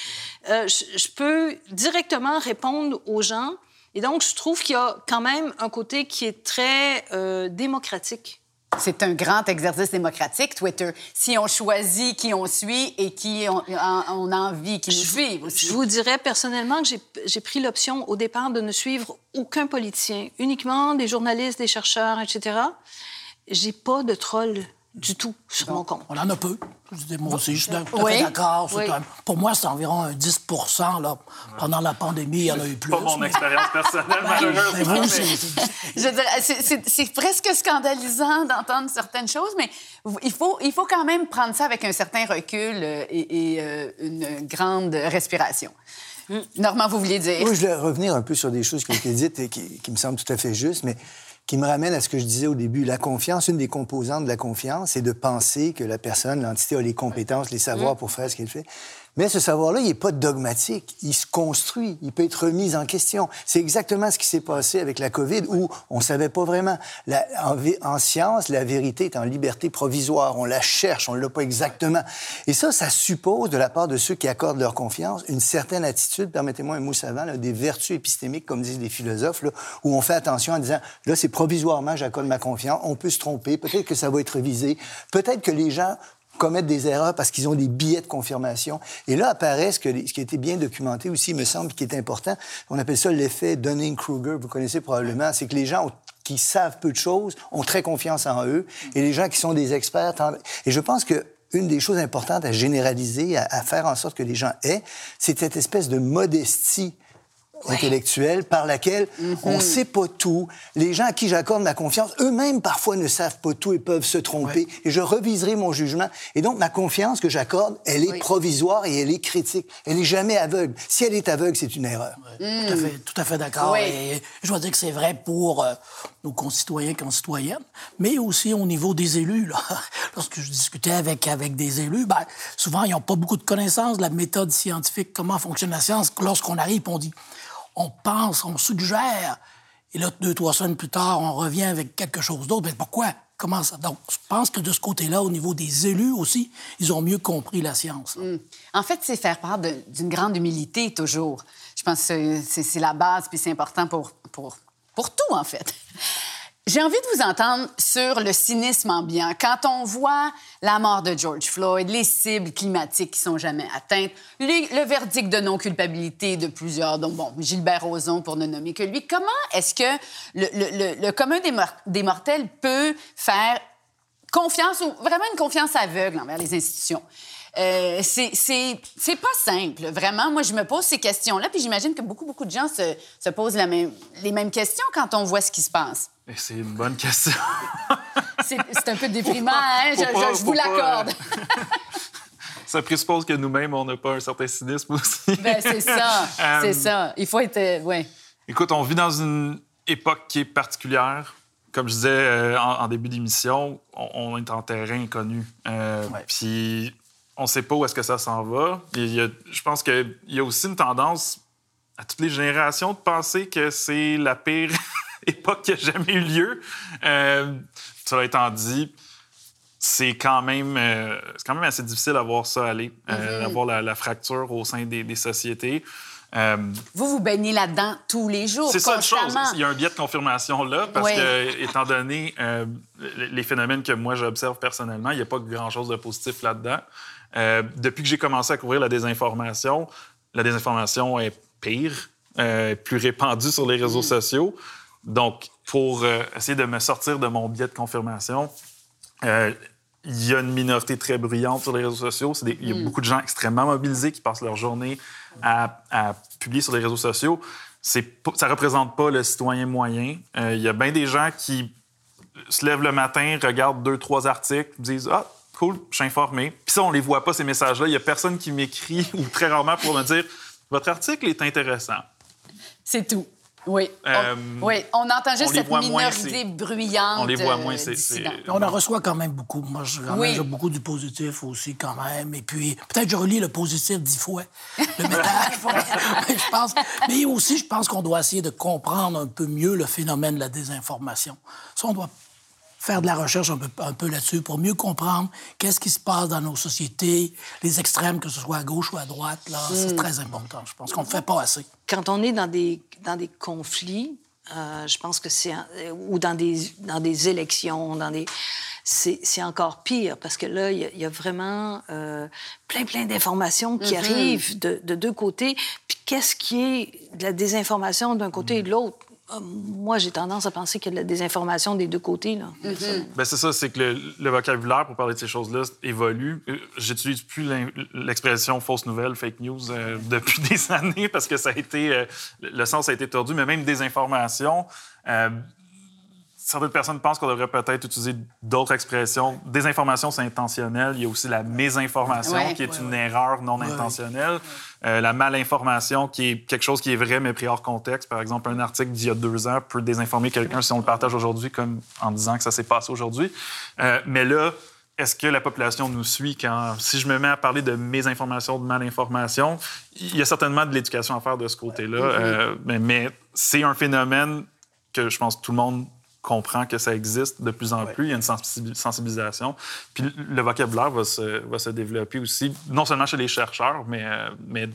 Euh, je, peux directement répondre aux gens. Et donc, je trouve qu'il y a quand même un côté qui est très euh, démocratique. C'est un grand exercice démocratique, Twitter. Si on choisit qui on suit et qui on, a envie qui nous suivent aussi. Je vous dirais personnellement que j'ai pris l'option au départ de ne suivre aucun politicien, uniquement des journalistes, des chercheurs, etc j'ai pas de troll du tout sur mon compte. On en a peu. Moi aussi, je suis tout à fait d'accord. Pour moi, c'est environ un 10 là. Pendant la pandémie, il y en a eu plus. pas mon expérience personnelle, (laughs) malheureusement. (laughs) c'est presque scandalisant d'entendre certaines choses, mais il faut, il faut quand même prendre ça avec un certain recul euh, et, euh, une grande respiration. Normand, vous vouliez dire? Oui, je voulais revenir un peu sur des choses qui ont été dites et qui, qui me semblent tout à fait justes, mais qui me ramène à ce que je disais au début. La confiance, une des composantes de la confiance, c'est de penser que la personne, l'entité a les compétences, les savoirs mm. pour faire ce qu'elle fait. Mais ce savoir-là, il n'est pas dogmatique. Il se construit. Il peut être remis en question. C'est exactement ce qui s'est passé avec la COVID où on ne savait pas vraiment. en, science, la vérité est en liberté provisoire. On la cherche, on ne l'a pas exactement. Et ça, ça suppose de la part de ceux qui accordent leur confiance une certaine attitude, permettez-moi un mot savant, des vertus épistémiques, comme disent les philosophes, où on fait attention en disant, là, c'est provisoirement, j'accorde ma confiance. On peut se tromper. Peut-être que ça va être révisé. Peut-être que les gens commettent des erreurs parce qu'ils ont des billets de confirmation. Et là apparaît ce, que, ce qui a été bien documenté aussi, me semble, qui est important. On appelle ça l'effet Dunning-Kruger. Vous connaissez probablement. C'est que les gens qui savent peu de choses ont très confiance en eux et les gens qui sont des experts. Et je pense que une des choses importantes à généraliser, à faire en sorte que les gens aient, c'est cette espèce de modestie intellectuelle par laquelle on ne mhm. sait pas tout. Les gens à qui j'accorde ma confiance, eux-mêmes parfois ne savent pas tout et peuvent se tromper. Et je reviserai mon jugement. Et donc ma confiance que j'accorde, elle est provisoire et elle est critique. Elle n'est jamais aveugle. Si elle est aveugle, c'est une erreur. Tout à fait, tout à fait d'accord. Et je dois dire que c'est vrai pour euh, nos concitoyens et concitoyennes, mais aussi au niveau des élus. Là. (laughs) Lorsque je discutais avec, avec des élus, ben, souvent, ils n'ont pas beaucoup de connaissances de la méthode scientifique, comment fonctionne la science. Lorsqu'on arrive, on dit on pense, on suggère, et là, deux, trois semaines plus tard, on revient avec quelque chose d'autre. Mais pourquoi? Comment ça? Donc, je pense que de ce côté-là, au niveau des élus aussi, ils ont mieux compris la science. Hmm. En fait, c'est faire part d'une grande humilité toujours. Je pense que c'est la base, puis c'est important pour, pour, pour tout, en fait. J'ai envie de vous entendre sur le cynisme ambiant. Quand on voit la mort de George Floyd, les cibles climatiques qui sont jamais atteintes, le verdict de non-culpabilité de plusieurs, dont bon, Gilbert Rozon pour ne nommer que lui, comment est-ce que le, commun des, des, mortels peut faire confiance ou vraiment une confiance aveugle envers les institutions? Euh, c'est pas simple, vraiment. Moi, je me pose ces questions-là, puis j'imagine que beaucoup, beaucoup de gens se, se posent la même, les mêmes questions quand on voit ce qui se passe. C'est une bonne question. (laughs) c'est un peu déprimant, hein? je, vous l'accorde. (laughs) ça présuppose que nous-mêmes, on n'a pas un certain cynisme aussi. ben, c'est ça, (laughs) c'est euh, ça. Il faut être... Euh, ouais. Écoute, on vit dans une époque qui est particulière. Comme je disais en, début d'émission, on, est en terrain inconnu. Puis on ne sait pas où est-ce que ça s'en va. je pense qu'il y a aussi une tendance à toutes les générations de penser que c'est la pire (laughs) époque qui a jamais eu lieu. Euh, cela étant dit, c'est quand même euh, quand même assez difficile à voir ça aller, euh, mm-hmm. d'avoir la, fracture au sein des, sociétés. vous vous baignez là-dedans tous les jours. C'est ça une chose. Il y a un biais de confirmation là, parce que, étant donné les phénomènes que moi j'observe personnellement, il n'y a pas grand-chose de positif là-dedans. Euh, depuis que j'ai commencé à couvrir la désinformation, la désinformation est pire, euh, plus répandue sur les réseaux mm. sociaux. Donc, pour euh, essayer de me sortir de mon biais de confirmation, il y a une minorité très bruyante sur les réseaux sociaux. il y a mm. beaucoup de gens extrêmement mobilisés qui passent leur journée à, publier sur les réseaux sociaux. ça ne représente pas le citoyen moyen. il y a bien des gens qui se lèvent le matin, regardent deux, trois articles, disent Ah, cool, je suis informé. Puis ça, on les voit pas, ces messages-là. Il y a personne qui m'écrit (laughs) ou très rarement pour me dire Votre article est intéressant. C'est tout. Oui. Euh, on, oui, on entend juste cette minorité bruyante. On les voit moins. C'est, on en reçoit quand même beaucoup. Moi, je oui. j'ai beaucoup du positif aussi, quand même. Et puis, peut-être je relis le positif dix fois, le métage. (laughs) je pense, mais aussi, je pense qu'on doit essayer de comprendre un peu mieux le phénomène de la désinformation. Ça, on doit faire de la recherche un peu, un peu là-dessus pour mieux comprendre qu'est-ce qui se passe dans nos sociétés, les extrêmes, que ce soit à gauche ou à droite. Là, c'est hmm. très important. Je pense qu'on ne fait pas assez. Quand on est dans des, dans des conflits, euh, je pense que c'est... ou dans des, dans des élections, dans des... C'est encore pire parce que là, il y, a vraiment euh, plein, plein d'informations qui mm-hmm. arrivent de, de, deux côtés. Puis qu'est-ce qui est de la désinformation d'un côté et de l'autre? Moi, j'ai tendance à penser qu'il y a de la désinformation des deux côtés. Là. Ben, c'est ça, c'est que le, le vocabulaire pour parler de ces choses-là évolue. Euh, J'utilise plus l'expression fausse nouvelle, fake news euh, (laughs) depuis des années parce que ça a été, euh, le sens a été tordu, mais même désinformation. euh, certaines personnes pensent qu'on devrait peut-être utiliser d'autres expressions. Désinformation, c'est intentionnel. Il y a aussi la mésinformation, Ouais. qui est une erreur non intentionnelle. Euh, la malinformation, qui est quelque chose qui est vrai, mais pris hors contexte. Par exemple, un article d'il y a deux ans peut désinformer quelqu'un si on le partage aujourd'hui, comme en disant que ça s'est passé aujourd'hui. Euh, mais là, est-ce que la population nous suit quand, si je me mets à parler de mésinformation, de malinformation, il y a certainement de l'éducation à faire de ce côté-là. Euh, mais mais c'est un phénomène que je pense que tout le monde comprend que ça existe de plus en plus. Il y a une sensibi- sensibilisation. Puis le vocabulaire va se, va se développer aussi, non seulement chez les chercheurs, mais, euh, mais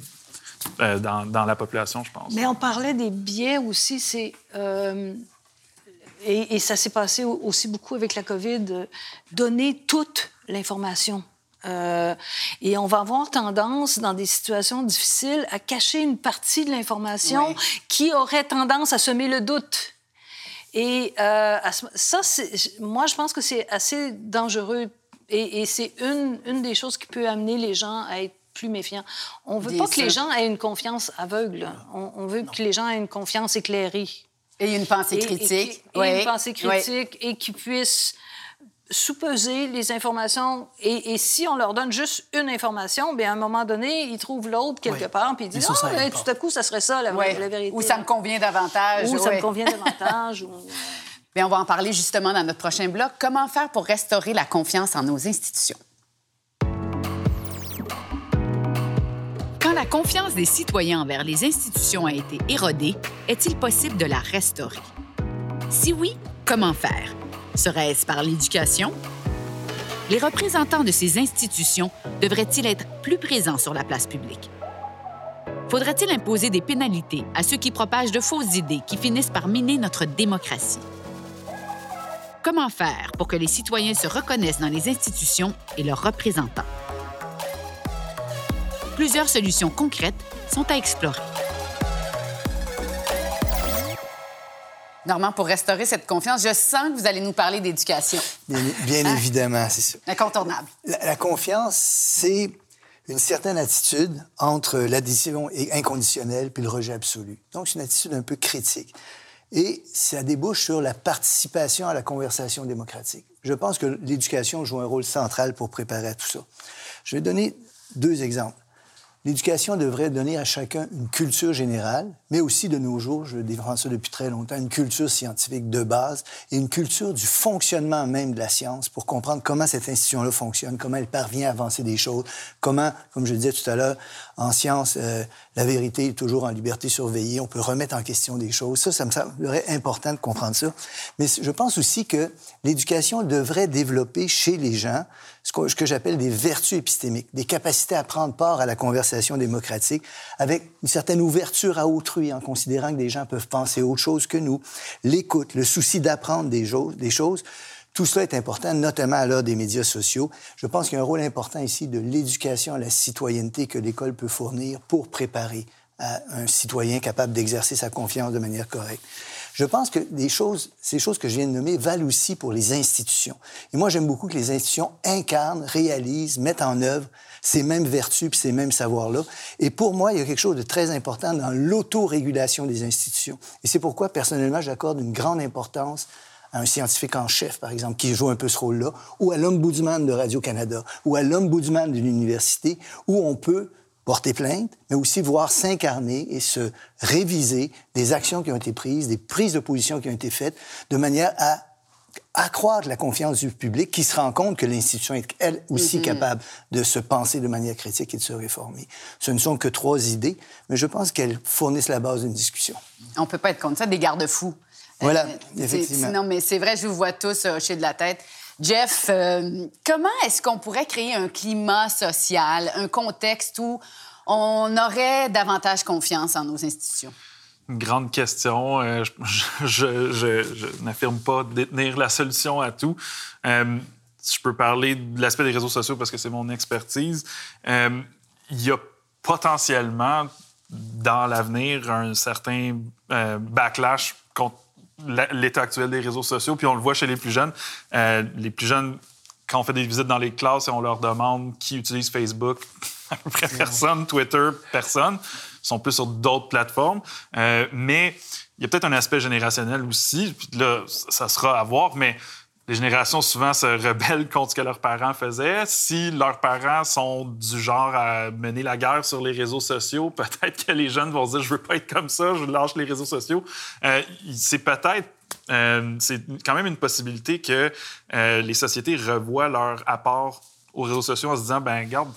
euh, dans, dans la population, je pense. Mais on parlait des biais aussi. C'est euh, et, et ça s'est passé au- aussi beaucoup avec la COVID. euh, donner toute l'information. Euh, et on va avoir tendance, dans des situations difficiles, à cacher une partie de l'information Oui. qui aurait tendance à semer le doute. Et euh, ça, moi, je pense que c'est assez dangereux. Et, et c'est une, une des choses qui peut amener les gens à être plus méfiants. On veut Bien pas que les gens aient une confiance aveugle. On, on veut que les gens aient une confiance éclairée. Et une pensée Et- et critique. Et, Oui. une pensée Oui. critique et qui puissent sous-peser les informations. Et, et si on leur donne juste une information, bien à un moment donné, ils trouvent l'autre quelque Oui. part, puis ils disent Ah, tout à coup, ça serait ça la, vérité. Ou ça me convient davantage. Ou ça me convient davantage. (laughs) ou- Bien, on va en parler justement dans notre prochain bloc. Comment faire pour restaurer la confiance en nos institutions? Quand la confiance des citoyens envers les institutions a été érodée, est-il possible de la restaurer? Si oui, comment faire? Serait-ce par l'éducation? Les représentants de ces institutions devraient-ils être plus présents sur la place publique? Faudrait-il imposer des pénalités à ceux qui propagent de fausses idées qui finissent par miner notre démocratie? Comment faire pour que les citoyens se reconnaissent dans les institutions et leurs représentants? Plusieurs solutions concrètes sont à explorer. Normand, pour restaurer cette confiance, je sens que vous allez nous parler d'éducation. Bien, bien évidemment, c'est ça. Incontournable. La, la confiance, c'est une certaine attitude entre l'adhésion inconditionnelle puis le rejet absolu. Donc, c'est une attitude un peu critique. Et ça débouche sur la participation à la conversation démocratique. Je pense que l'éducation joue un rôle central pour préparer à tout ça. Je vais donner deux exemples. L'éducation devrait donner à chacun une culture générale, mais aussi de nos jours, je défends ça depuis très longtemps, une culture scientifique de base et une culture du fonctionnement même de la science pour comprendre comment cette institution-là fonctionne, comment elle parvient à avancer des choses, comment, comme je le disais tout à l'heure, en science, euh, la vérité est toujours en liberté surveillée, on peut remettre en question des choses. Ça, ça me semblerait important de comprendre ça. Mais je pense aussi que l'éducation devrait développer chez les gens ce que, j'appelle des vertus épistémiques, des capacités à prendre part à la conversation démocratique avec une certaine ouverture à autrui en considérant que des gens peuvent penser autre chose que nous, l'écoute, le souci d'apprendre des, des choses. Tout cela est important, notamment à l'heure des médias sociaux. Je pense qu'il y a un rôle important ici de l'éducation à la citoyenneté que l'école peut fournir pour préparer à un citoyen capable d'exercer sa confiance de manière correcte. Je pense que des choses, ces choses que je viens de nommer valent aussi pour les institutions. Et moi, j'aime beaucoup que les institutions incarnent, réalisent, mettent en œuvre ces mêmes vertus puis ces mêmes savoirs-là. Et pour moi, il y a quelque chose de très important dans l'autorégulation des institutions. Et c'est pourquoi, personnellement, j'accorde une grande importance à un scientifique en chef, par exemple, qui joue un peu ce rôle-là, ou à l'ombudsman de Radio-Canada, ou à l'ombudsman d'une université, où on peut porter plainte, mais aussi voir s'incarner et se réviser des actions qui ont été prises, des prises de position qui ont été faites, de manière à accroître la confiance du public qui se rend compte que l'institution est elle aussi capable de se penser de manière critique et de se réformer. Ce ne sont que trois idées, mais je pense qu'elles fournissent la base d'une discussion. On peut pas être contre ça, des garde-fous. Voilà, c'est- effectivement. Non, mais c'est vrai, je vous vois tous euh, hocher de la tête. Jeff, euh, comment est-ce qu'on pourrait créer un climat social, un contexte où on aurait davantage confiance en nos institutions? Une grande question. Euh, je (laughs) n'affirme pas détenir la solution à tout. Euh, je peux parler de l'aspect des réseaux sociaux parce que c'est mon expertise. Il y a potentiellement dans l'avenir un certain backlash contre l'état actuel des réseaux sociaux. Puis on le voit chez les plus jeunes. Euh, les plus jeunes, quand on fait des visites dans les classes et on leur demande qui utilise Facebook, (laughs) à peu près personne, Twitter, personne, ils sont plus sur d'autres plateformes. Euh, mais il y a peut-être un aspect générationnel aussi. Puis là, ça sera à voir, mais les générations souvent se rebellent (laughs) contre ce que leurs parents faisaient. Si leurs parents sont du genre à mener la guerre sur les réseaux sociaux, (laughs) peut-être que les jeunes vont se dire je veux pas être comme ça, je lâche les réseaux sociaux. Euh, c'est peut-être euh, c'est quand même une possibilité que euh, les sociétés revoient leur apport aux réseaux sociaux en se disant ben garde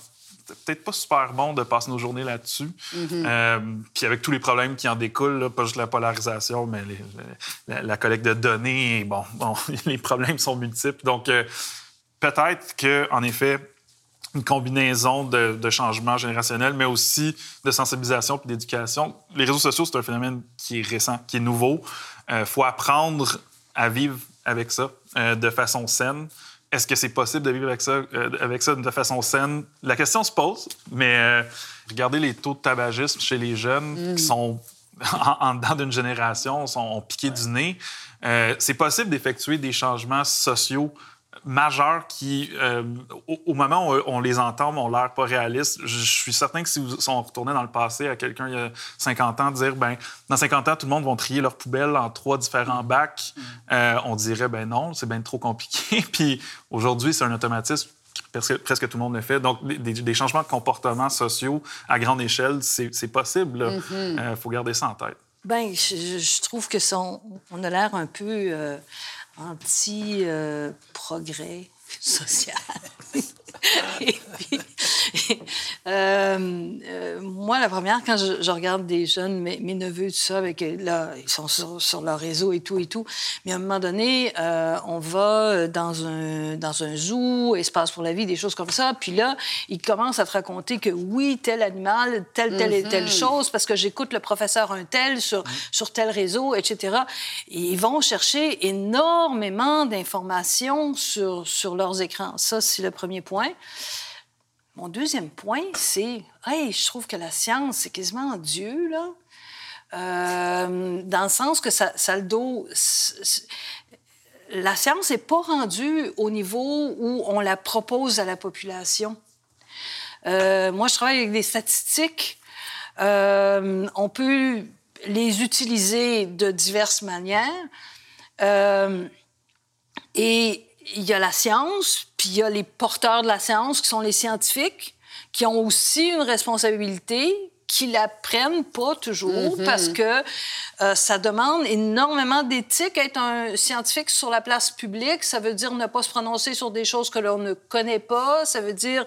peut-être pas super bon de passer nos journées là-dessus. Mm-hmm. Euh, puis avec tous les problèmes qui en découlent, pas juste la polarisation, mais la, collecte de données, bon, bon, (laughs) les problèmes sont multiples. Donc, euh, peut-être qu'en effet, une combinaison de, changements générationnels, mais aussi de sensibilisation et d'éducation. Les réseaux sociaux, c'est un phénomène qui est récent, qui est nouveau. Il euh, faut apprendre à vivre avec ça de façon saine est-ce que c'est possible de vivre avec ça, euh, avec ça de façon saine? La question se pose, mais euh, regardez les taux de tabagisme chez les jeunes qui mm. sont (laughs) en, dedans d'une génération, sont piqués du nez. Euh, c'est possible d'effectuer des changements sociaux majeurs qui, euh, au, moment où on les entend, ont l'air pas réalistes. Je, suis certain que si vous, on retournait dans le passé à quelqu'un il y a 50 ans, dire, ben dans 50 ans, tout le monde va trier leurs poubelles en trois différents bacs, euh, on dirait, ben non, c'est bien trop compliqué. (laughs) Puis aujourd'hui, c'est un automatisme presque, presque tout le monde le fait. Donc, des, changements de comportement sociaux à grande échelle, c'est possible. Il mm-hmm. euh, faut garder ça en tête. Ben, je, trouve que son, on a l'air un peu anti-progrès (laughs) social. (laughs) et puis, euh, euh, moi, la première, quand je, regarde des jeunes, mes, neveux, tout ça, avec, là, ils sont sur, leur réseau et tout et tout. Mais à un moment donné, euh, on va dans un, dans un zoo, espace pour la vie, des choses comme ça. Puis là, ils commencent à te raconter que oui, tel animal, telle, telle et telle mhm. chose, parce que j'écoute le professeur un tel sur, sur tel réseau, etc. Et ils vont chercher énormément d'informations sur, sur leurs écrans. Ça, c'est le premier point. Mon deuxième point, c'est, hey, je trouve que la science, c'est quasiment Dieu, là. Euh, dans le sens que ça, le dos. La science n'est pas rendue au niveau où on la propose à la population. Euh, moi, je travaille avec des statistiques. Euh, on peut les utiliser de diverses manières. et il y a la science, puis il y a les porteurs de la science qui sont les scientifiques, qui ont aussi une responsabilité, qui la prennent pas toujours mm-hmm. parce que euh, ça demande énormément d'éthique. Être un scientifique sur la place publique, ça veut dire ne pas se prononcer sur des choses que l'on ne connaît pas. Ça veut dire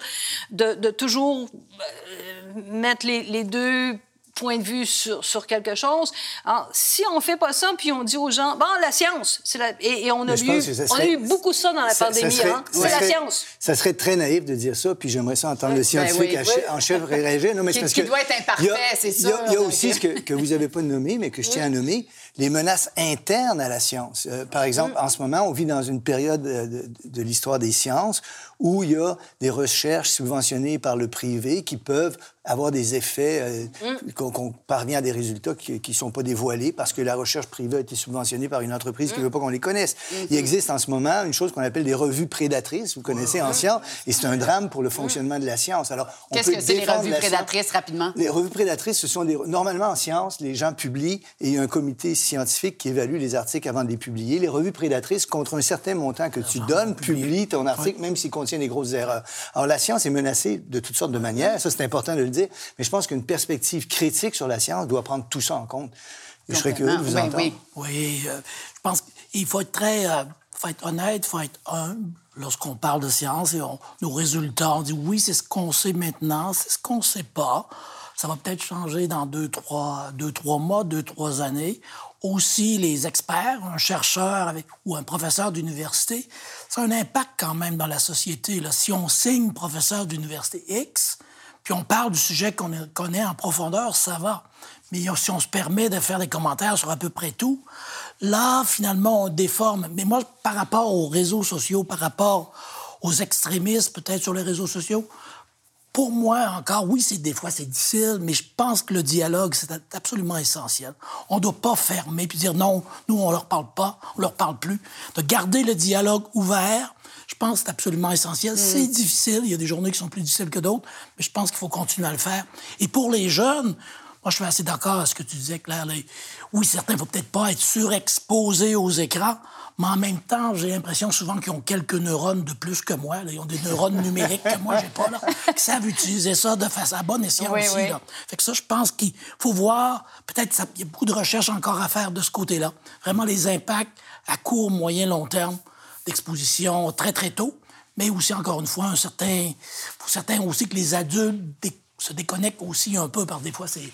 de, de toujours euh, mettre les, les deux point de vue sur, sur quelque chose. Alors, si on fait pas ça, puis on dit aux gens, bon, la science, c'est la... et, on, a eu, on a eu beaucoup ça dans la pandémie, hein? c'est la science. Ça serait très naïf de dire ça, puis j'aimerais ça entendre le ben scientifique en chef réagir. Non, mais qui, parce qui doit être imparfait, c'est ça. Il y a, aussi ce que, que vous n'avez pas nommé, mais que je tiens à nommer, les menaces internes à la science. Euh, par exemple, mm. en ce moment, on vit dans une période de, de l'histoire des sciences où il y a des recherches subventionnées par le privé qui peuvent avoir des effets, euh, mm. qu'on parvient à des résultats qui ne sont pas dévoilés parce que la recherche privée a été subventionnée par une entreprise qui ne mm. veut pas qu'on les connaisse. Mm-hmm. Il existe en ce moment une chose qu'on appelle des revues prédatrices, vous connaissez en science, et c'est un drame pour le fonctionnement de la science. Alors, Qu'est-ce que c'est les revues prédatrices, rapidement? Les revues prédatrices, ce sont des... Normalement, en science, les gens publient et il y a un comité scientifique qui évalue les articles avant de les publier. Les revues prédatrices, contre un certain montant que tu donnes, publient ton article, même s'il contient des grosses erreurs. Alors, la science est menacée de toutes sortes de manières. Ça, c'est important de le dire. Mais je pense qu'une perspective critique sur la science doit prendre tout ça en compte. je serais curieux de vous entendre. Oui, oui euh, je pense qu'il faut être très... Euh, faut être honnête, il faut être humble lorsqu'on parle de science et nos résultats. On dit oui, c'est ce qu'on sait maintenant, c'est ce qu'on ne sait pas. Ça va peut-être changer dans deux trois, deux, trois mois, deux, trois années aussi les experts, un chercheur ou un professeur d'université, ça a un impact quand même dans la société. Là. Si on signe professeur d'université X, puis on parle du sujet qu'on connaît en profondeur, ça va. Mais si on se permet de faire des commentaires sur à peu près tout, là, finalement, on déforme. Mais moi, par rapport aux réseaux sociaux, par rapport aux extrémistes, peut-être sur les réseaux sociaux, pour moi, encore, oui, c'est des fois c'est difficile, mais je pense que le dialogue, c'est absolument essentiel. On ne doit pas fermer puis dire non, nous, on leur parle pas, on leur parle plus. De garder le dialogue ouvert, je pense que c'est absolument essentiel. C'est difficile. Il y a des journées qui sont plus difficiles que d'autres, mais je pense qu'il faut continuer à le faire. Et pour les jeunes, moi, je suis assez d'accord avec ce que tu disais, Claire. Oui, certains ne faut peut-être pas être surexposés aux écrans, mais en même temps, j'ai l'impression souvent qu'ils ont quelques neurones de plus que moi. Ils ont des neurones numériques que moi, j'ai pas, là, qui savent utiliser ça de façon à bon escient aussi. Là. Fait que ça, je pense qu'il faut voir, peut-être qu'il y a beaucoup de recherches encore à faire de ce côté-là. Vraiment les impacts à court, moyen, long terme d'exposition très, très tôt, mais aussi, encore une fois, un certain... Pour certains aussi que les adultes se déconnectent aussi un peu par des fois, c'est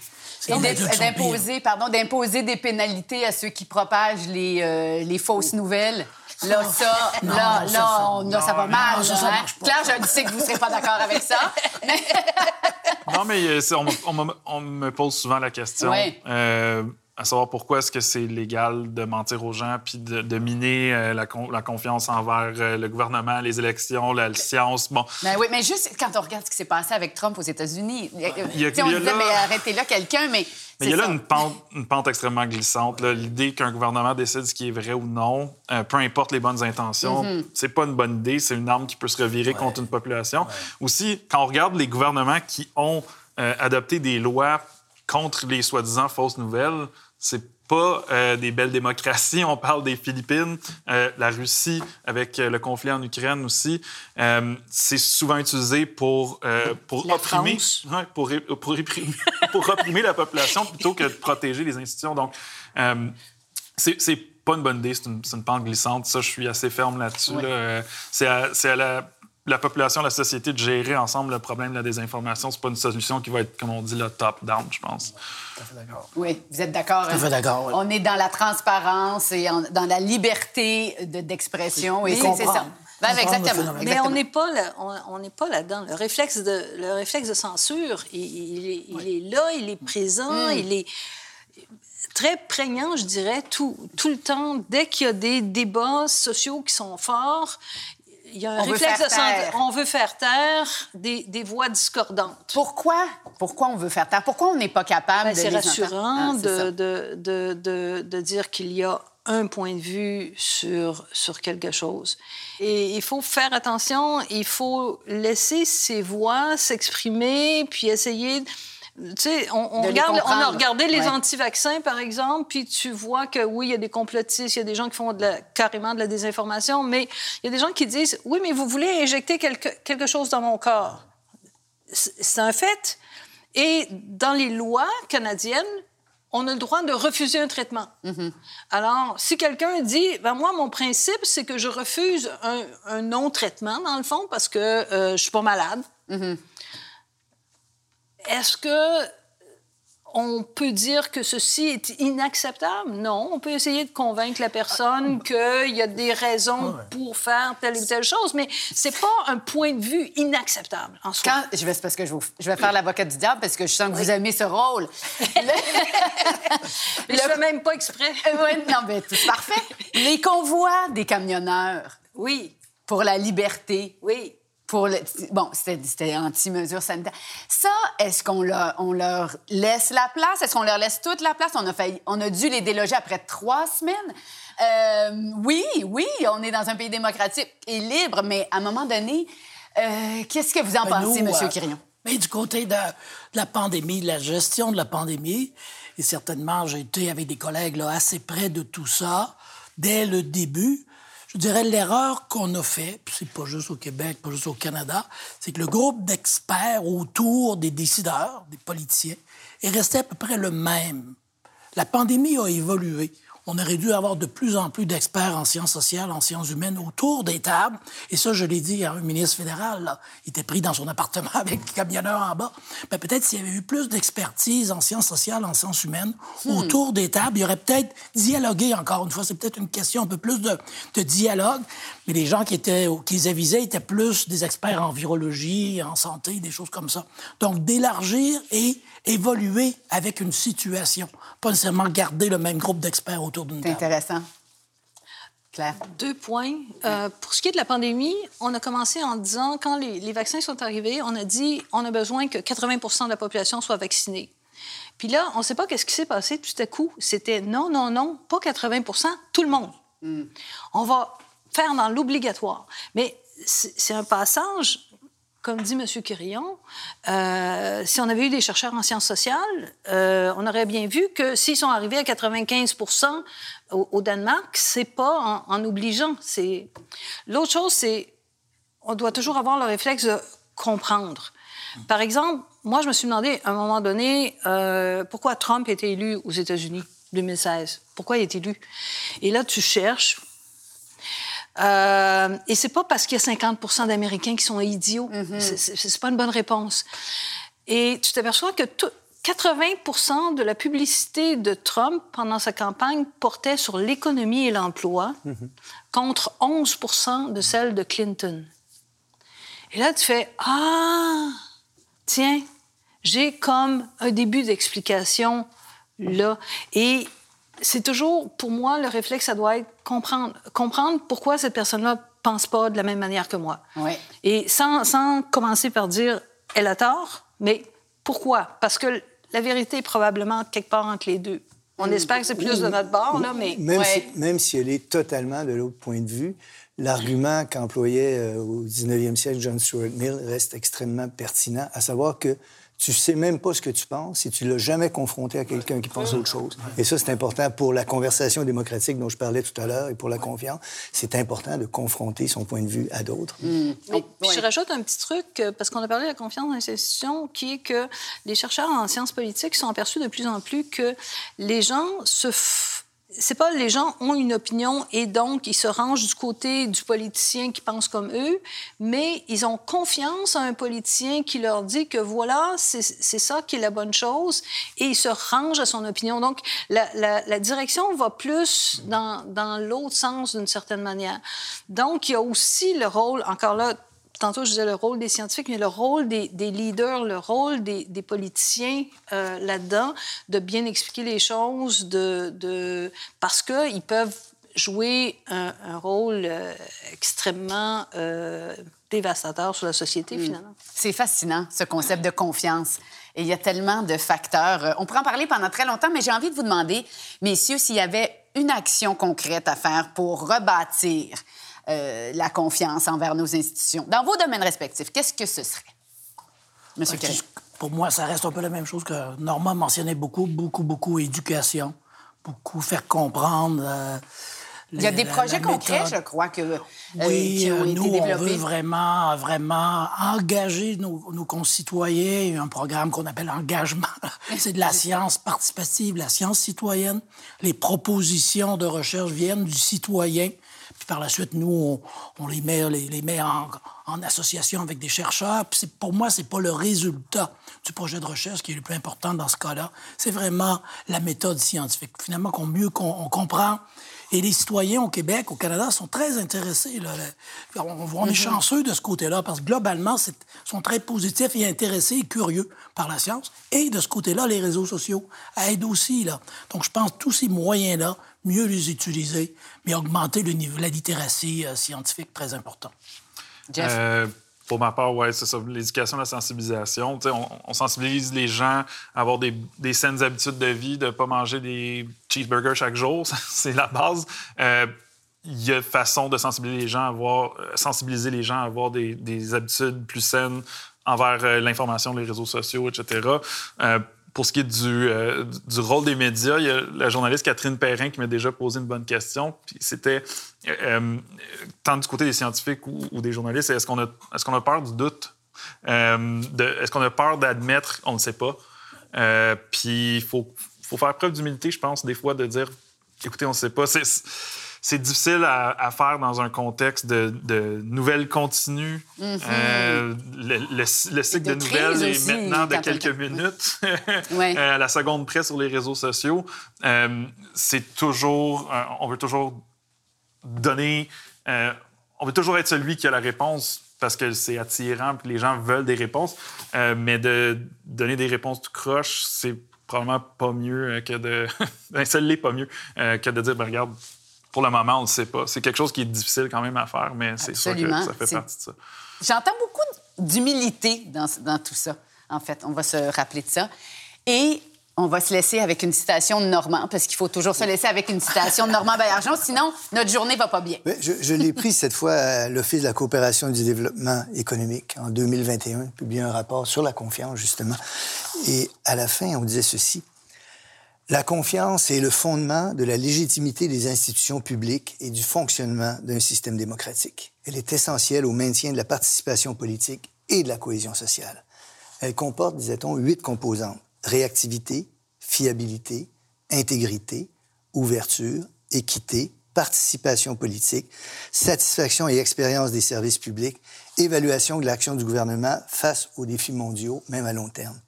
d'imposer, pardon, d'imposer des pénalités à ceux qui propagent les, euh, les fausses nouvelles. Là, ça, là, là, ça, va mal. ça, hein? Claire, je sais que vous ne serez pas d'accord avec ça. (laughs) non, mais euh, on, on, me pose souvent la question. Euh, à savoir pourquoi est-ce que c'est légal de mentir aux gens puis de, miner euh, la, la, confiance envers euh, le gouvernement, les élections, la, science. Bon. Ben oui, mais juste quand on regarde ce qui s'est passé avec Trump aux États-Unis, on disait, mais arrêtez là quelqu'un, mais. Mais il y a là une pente, une pente, extrêmement glissante. L'idée qu'un gouvernement décide ce qui est vrai ou non, euh, peu importe les bonnes intentions, mm-hmm. c'est pas une bonne idée. C'est une arme qui peut se revirer contre une population. Aussi, quand on regarde les gouvernements qui ont adopté des lois contre les soi-disant fausses nouvelles, c'est pas euh, des belles démocraties. On parle des Philippines, euh, la Russie avec euh, le conflit en Ukraine aussi. c'est souvent utilisé pour pour opprimer, pour, pour, (laughs) pour opprimer la population plutôt que de protéger les institutions. Donc c'est pas une bonne idée. C'est une, une, pente glissante. Ça, je suis assez ferme là-dessus. C'est à, à la la population, la société de gérer ensemble le problème de la désinformation. C'est pas une solution qui va être, comme on dit, le top-down, je pense. Tout à fait d'accord. Oui, vous êtes d'accord. Tout à fait d'accord, On est dans la transparence et dans la liberté d'expression. et c'est ça. Ben, exactement. Mais on n'est pas là, on n'est pas là-dedans. Le réflexe de le réflexe de censure, il, est, là, il est présent, mm. il est très prégnant, je dirais, tout, tout le temps. Dès qu'il y a des débats sociaux qui sont forts, il y a un on réflexe de On veut faire taire des, des, voix discordantes. Pourquoi? Pourquoi on veut faire taire? Pourquoi on n'est pas capable ben, de C'est rassurant ah, de, de, de, de, dire qu'il y a un point de vue sur, sur quelque chose. Et il faut faire attention, il faut laisser ces voix s'exprimer, puis essayer tu sais, on, regarde, on a regardé les anti-vaccins, par exemple, puis tu vois que oui, il y a des complotistes, il y a des gens qui font de carrément de la désinformation, mais il y a des gens qui disent oui, mais vous voulez injecter quelque, quelque chose dans mon corps. C'est un fait. Et dans les lois canadiennes, on a le droit de refuser un traitement. Mm-hmm. Alors, si quelqu'un dit, ben moi, mon principe, c'est que je refuse un, non-traitement, dans le fond, parce que euh, je suis pas malade. Mm-hmm. Est-ce que on peut dire que ceci est inacceptable? Non. On peut essayer de convaincre la personne qu'il y a des raisons pour faire telle ou telle chose, mais c'est pas un point de vue inacceptable en soi. Quand, je vais, parce que je, je vais faire l'avocat du diable parce que je sens que vous aimez ce rôle. (laughs) (laughs) mais je fais même pas exprès. oui, non, mais c'est parfait. (laughs) Les convois des camionneurs. Oui. Pour la liberté. Oui bon, c'était anti-mesure sanitaire. Ça, est-ce qu'on leur, on leur laisse la place? Est-ce qu'on leur laisse toute la place? On a, on a dû les déloger après trois semaines. Euh, oui, oui, on est dans un pays démocratique et libre, mais à un moment donné, euh, qu'est-ce que vous en ben, pensez, M. Euh, Quirion? Mais du côté de, la pandémie, de la gestion de la pandémie, et certainement, j'ai été avec des collègues là, assez près de tout ça dès le début. Je dirais l'erreur qu'on a fait, puis c'est pas juste au Québec, pas juste au Canada, c'est que le groupe d'experts autour des décideurs, des politiciens, est resté à peu près le même. La pandémie a évolué on aurait dû avoir de plus en plus d'experts en sciences sociales, en sciences humaines autour des tables. Et ça, je l'ai dit à un ministre fédéral, là. il était pris dans son appartement (laughs) avec le camionneur en bas. Mais peut-être s'il y avait eu plus d'expertise en sciences sociales, en sciences humaines, hmm. autour des tables, il y aurait peut-être dialogué encore une fois. C'est peut-être une question un peu plus de, de, dialogue. Mais les gens qui étaient, qui les avisaient étaient plus des experts en virologie, en santé, des choses comme ça. Donc, d'élargir et évoluer avec une situation, pas nécessairement garder le même groupe d'experts autour d'une table. C'est intéressant. Claire. Deux points. Euh, pour ce qui est de la pandémie, on a commencé en disant, quand les, les vaccins sont arrivés, on a dit on a besoin que 80% de la population soit vaccinée. Puis là, on ne sait pas qu'est-ce qui s'est passé tout à coup. C'était non, non, non, pas 80% tout le monde. On va faire dans l'obligatoire. Mais c'est un passage comme dit M. Quirillon, euh, si on avait eu des chercheurs en sciences sociales, euh, on aurait bien vu que s'ils sont arrivés à 95 au, au Danemark, c'est pas en, obligeant. C'est l'autre chose, c'est on doit toujours avoir le réflexe de comprendre. Par exemple, moi, je me suis demandé à un moment donné euh, pourquoi Trump était élu aux États-Unis 2016. Pourquoi il est élu? Et là, tu cherches euh, et c'est pas parce qu'il y a 50% d'Américains qui sont idiots. Mm C'est pas une bonne réponse. Et tu t'aperçois que 80% de la publicité de Trump pendant sa campagne portait sur l'économie et l'emploi, mhm. contre 11% de celle de Clinton. Et là, tu fais Ah, tiens, j'ai comme un début d'explication là. Et c'est toujours, pour moi, le réflexe, ça doit être comprendre, comprendre pourquoi cette personne-là pense pas de la même manière que moi. Et sans, sans commencer par dire elle a tort, mais pourquoi? Parce que la vérité est probablement quelque part entre les deux. On mm. espère que c'est plus de notre bord, là, mais... Même, si, même si elle est totalement de l'autre point de vue, l'argument qu'employait euh, au 19e siècle John Stuart Mill reste extrêmement pertinent, à savoir que tu sais même pas ce que tu penses si tu l'as jamais confronté à quelqu'un qui pense autre chose. Et ça, c'est important pour la conversation démocratique dont je parlais tout à l'heure et pour la confiance. C'est important de confronter son point de vue à d'autres. Mm. Je rajoute un petit truc, euh, parce qu'on a parlé de la confiance dans les institutions, qui est que les chercheurs en sciences politiques sont aperçus de plus en plus que les gens se c'est pas les gens ont une opinion et donc ils se rangent du côté du politicien qui pense comme eux, mais ils ont confiance à un politicien qui leur dit que voilà, c'est ça qui est la bonne chose et ils se rangent à son opinion. Donc la, direction va plus dans, dans l'autre sens d'une certaine manière. Donc il y a aussi le rôle, encore là, tantôt, je disais le rôle des scientifiques, mais le rôle des, leaders, le rôle des, politiciens euh, là-dedans, de bien expliquer les choses, de, de... parce qu'ils peuvent jouer un, rôle euh, extrêmement euh, dévastateur sur la société, mm. finalement. C'est fascinant, ce concept de confiance. Et il y a tellement de facteurs. On pourrait en parler pendant très longtemps, mais j'ai envie de vous demander, messieurs, s'il y avait une action concrète à faire pour rebâtir euh, la confiance envers nos institutions. Dans vos domaines respectifs, qu'est-ce que ce serait? Monsieur ben, Pour moi, ça reste un peu la même chose que Norma mentionnait beaucoup, beaucoup, beaucoup éducation, beaucoup faire comprendre. Euh, il y a des projets concrets, je crois, que, euh, oui, qui ont nous, on veut vraiment, vraiment engager nos, nos concitoyens. Il y a un programme qu'on appelle engagement. (laughs) C'est de la science participative, la science citoyenne. Les propositions de recherche viennent du citoyen. Puis par la suite, nous, on, les met, les, met en, association avec des chercheurs. Puis pour moi, c'est pas le résultat du projet de recherche qui est le plus important dans ce cas-là. C'est vraiment la méthode scientifique. Finalement, qu'on mieux qu'on comprend et les citoyens au Québec, au Canada, sont très intéressés. Là. On, on est mhm. chanceux de ce côté-là parce que globalement, ils sont très positifs et intéressés et curieux par la science. Et de ce côté-là, les réseaux sociaux aident aussi. Là. Donc, je pense que tous ces moyens-là, mieux les utiliser, mais augmenter le niveau, la littératie euh, scientifique, très important. Jeff? Euh, pour ma part, oui, c'est ça. L'éducation, la sensibilisation. On, on, sensibilise les gens à avoir des, des, saines habitudes de vie, de ne pas manger des cheeseburgers chaque jour. (laughs) c'est la base. Euh, il y a façon de sensibiliser les gens à avoir, sensibiliser les gens à avoir des, des habitudes plus saines envers l'information, les réseaux sociaux, etc pour ce qui est du, euh, du, rôle des médias, il y a la journaliste Catherine Perrin qui m'a déjà posé une bonne question. C'était euh, euh, tant du côté des scientifiques ou, des journalistes, est-ce qu'on a, est qu'on a peur du doute? est-ce qu'on a peur d'admettre on ne sait pas? puis il faut, faut, faire preuve d'humilité, je pense, des fois, de dire écoutez, on ne sait pas. C'est difficile à, faire dans un contexte de, nouvelles continues. Mm-hmm. Euh, le, cycle de, nouvelles est maintenant de quelques minutes, (laughs) à la seconde près sur les réseaux sociaux. Euh, c'est toujours, euh, on veut toujours donner, on veut toujours être celui qui a la réponse parce que c'est attirant et les gens veulent des réponses. mais de donner des réponses tout croche, c'est probablement pas mieux que de. (laughs) Ben, ça l'est pas mieux que de dire, ben, regarde, pour le moment, on ne le sait pas. C'est quelque chose qui est difficile quand même à faire, mais c'est sûr que ça fait partie de ça. J'entends beaucoup d'humilité dans, dans tout ça, en fait. On va se rappeler de ça. Et on va se laisser avec une citation de Normand, parce qu'il faut toujours se laisser avec une citation de Normand Baillargeon, (laughs) sinon notre journée va pas bien. je, je l'ai pris cette fois à l'Office de la coopération et du développement économique en 2021, publié un rapport sur la confiance, justement. Et à la fin, on disait ceci. La confiance est le fondement de la légitimité des institutions publiques et du fonctionnement d'un système démocratique. Elle est essentielle au maintien de la participation politique et de la cohésion sociale. Elle comporte, disait-on, huit composantes réactivité, fiabilité, intégrité, ouverture, équité, participation politique, satisfaction et expérience des services publics, évaluation de l'action du gouvernement face aux défis mondiaux, même à long terme.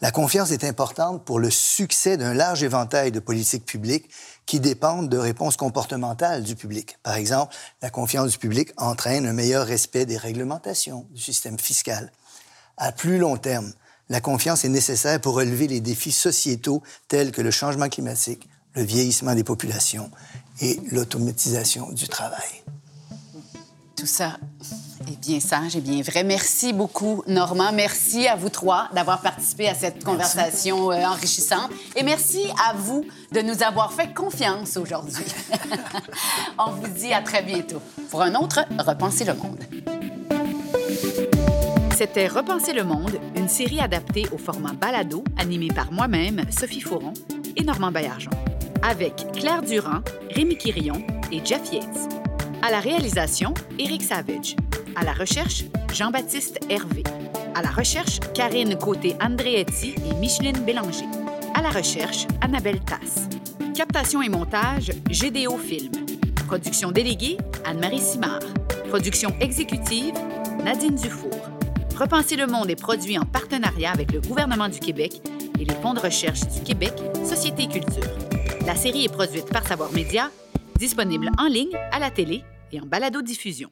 La confiance est importante pour le succès d'un large éventail de politiques publiques qui dépendent de réponses comportementales du public. Par exemple, la confiance du public entraîne un meilleur respect des réglementations du système fiscal. À plus long terme, la confiance est nécessaire pour relever les défis sociétaux tels que le changement climatique, le vieillissement des populations et l'automatisation du travail. Tout ça est bien sage et bien vrai. Merci beaucoup, Normand. Merci à vous trois d'avoir participé à cette conversation euh, enrichissante. Et merci à vous de nous avoir fait confiance aujourd'hui. (laughs) On vous dit à très bientôt pour un autre Repenser le monde. C'était Repenser le monde, une série adaptée au format balado, animée par moi-même, Sophie Fouron et Normand Baillargeon, avec Claire Durand, Rémi Quirion et Jeff Yates. À la réalisation, Éric Savage. À la recherche, Jean-Baptiste Hervé. À la recherche, Karine Côté-Andreetti et Micheline Bélanger. À la recherche, Annabelle Tasse. Captation et montage, GDO Film. Production déléguée, Anne-Marie Simard. Production exécutive, Nadine Dufour. Repenser le monde est produit en partenariat avec le gouvernement du Québec et les fonds de recherche du Québec, Société Culture. La série est produite par Savoir Média, disponible en ligne, à la télé et en balado-diffusion.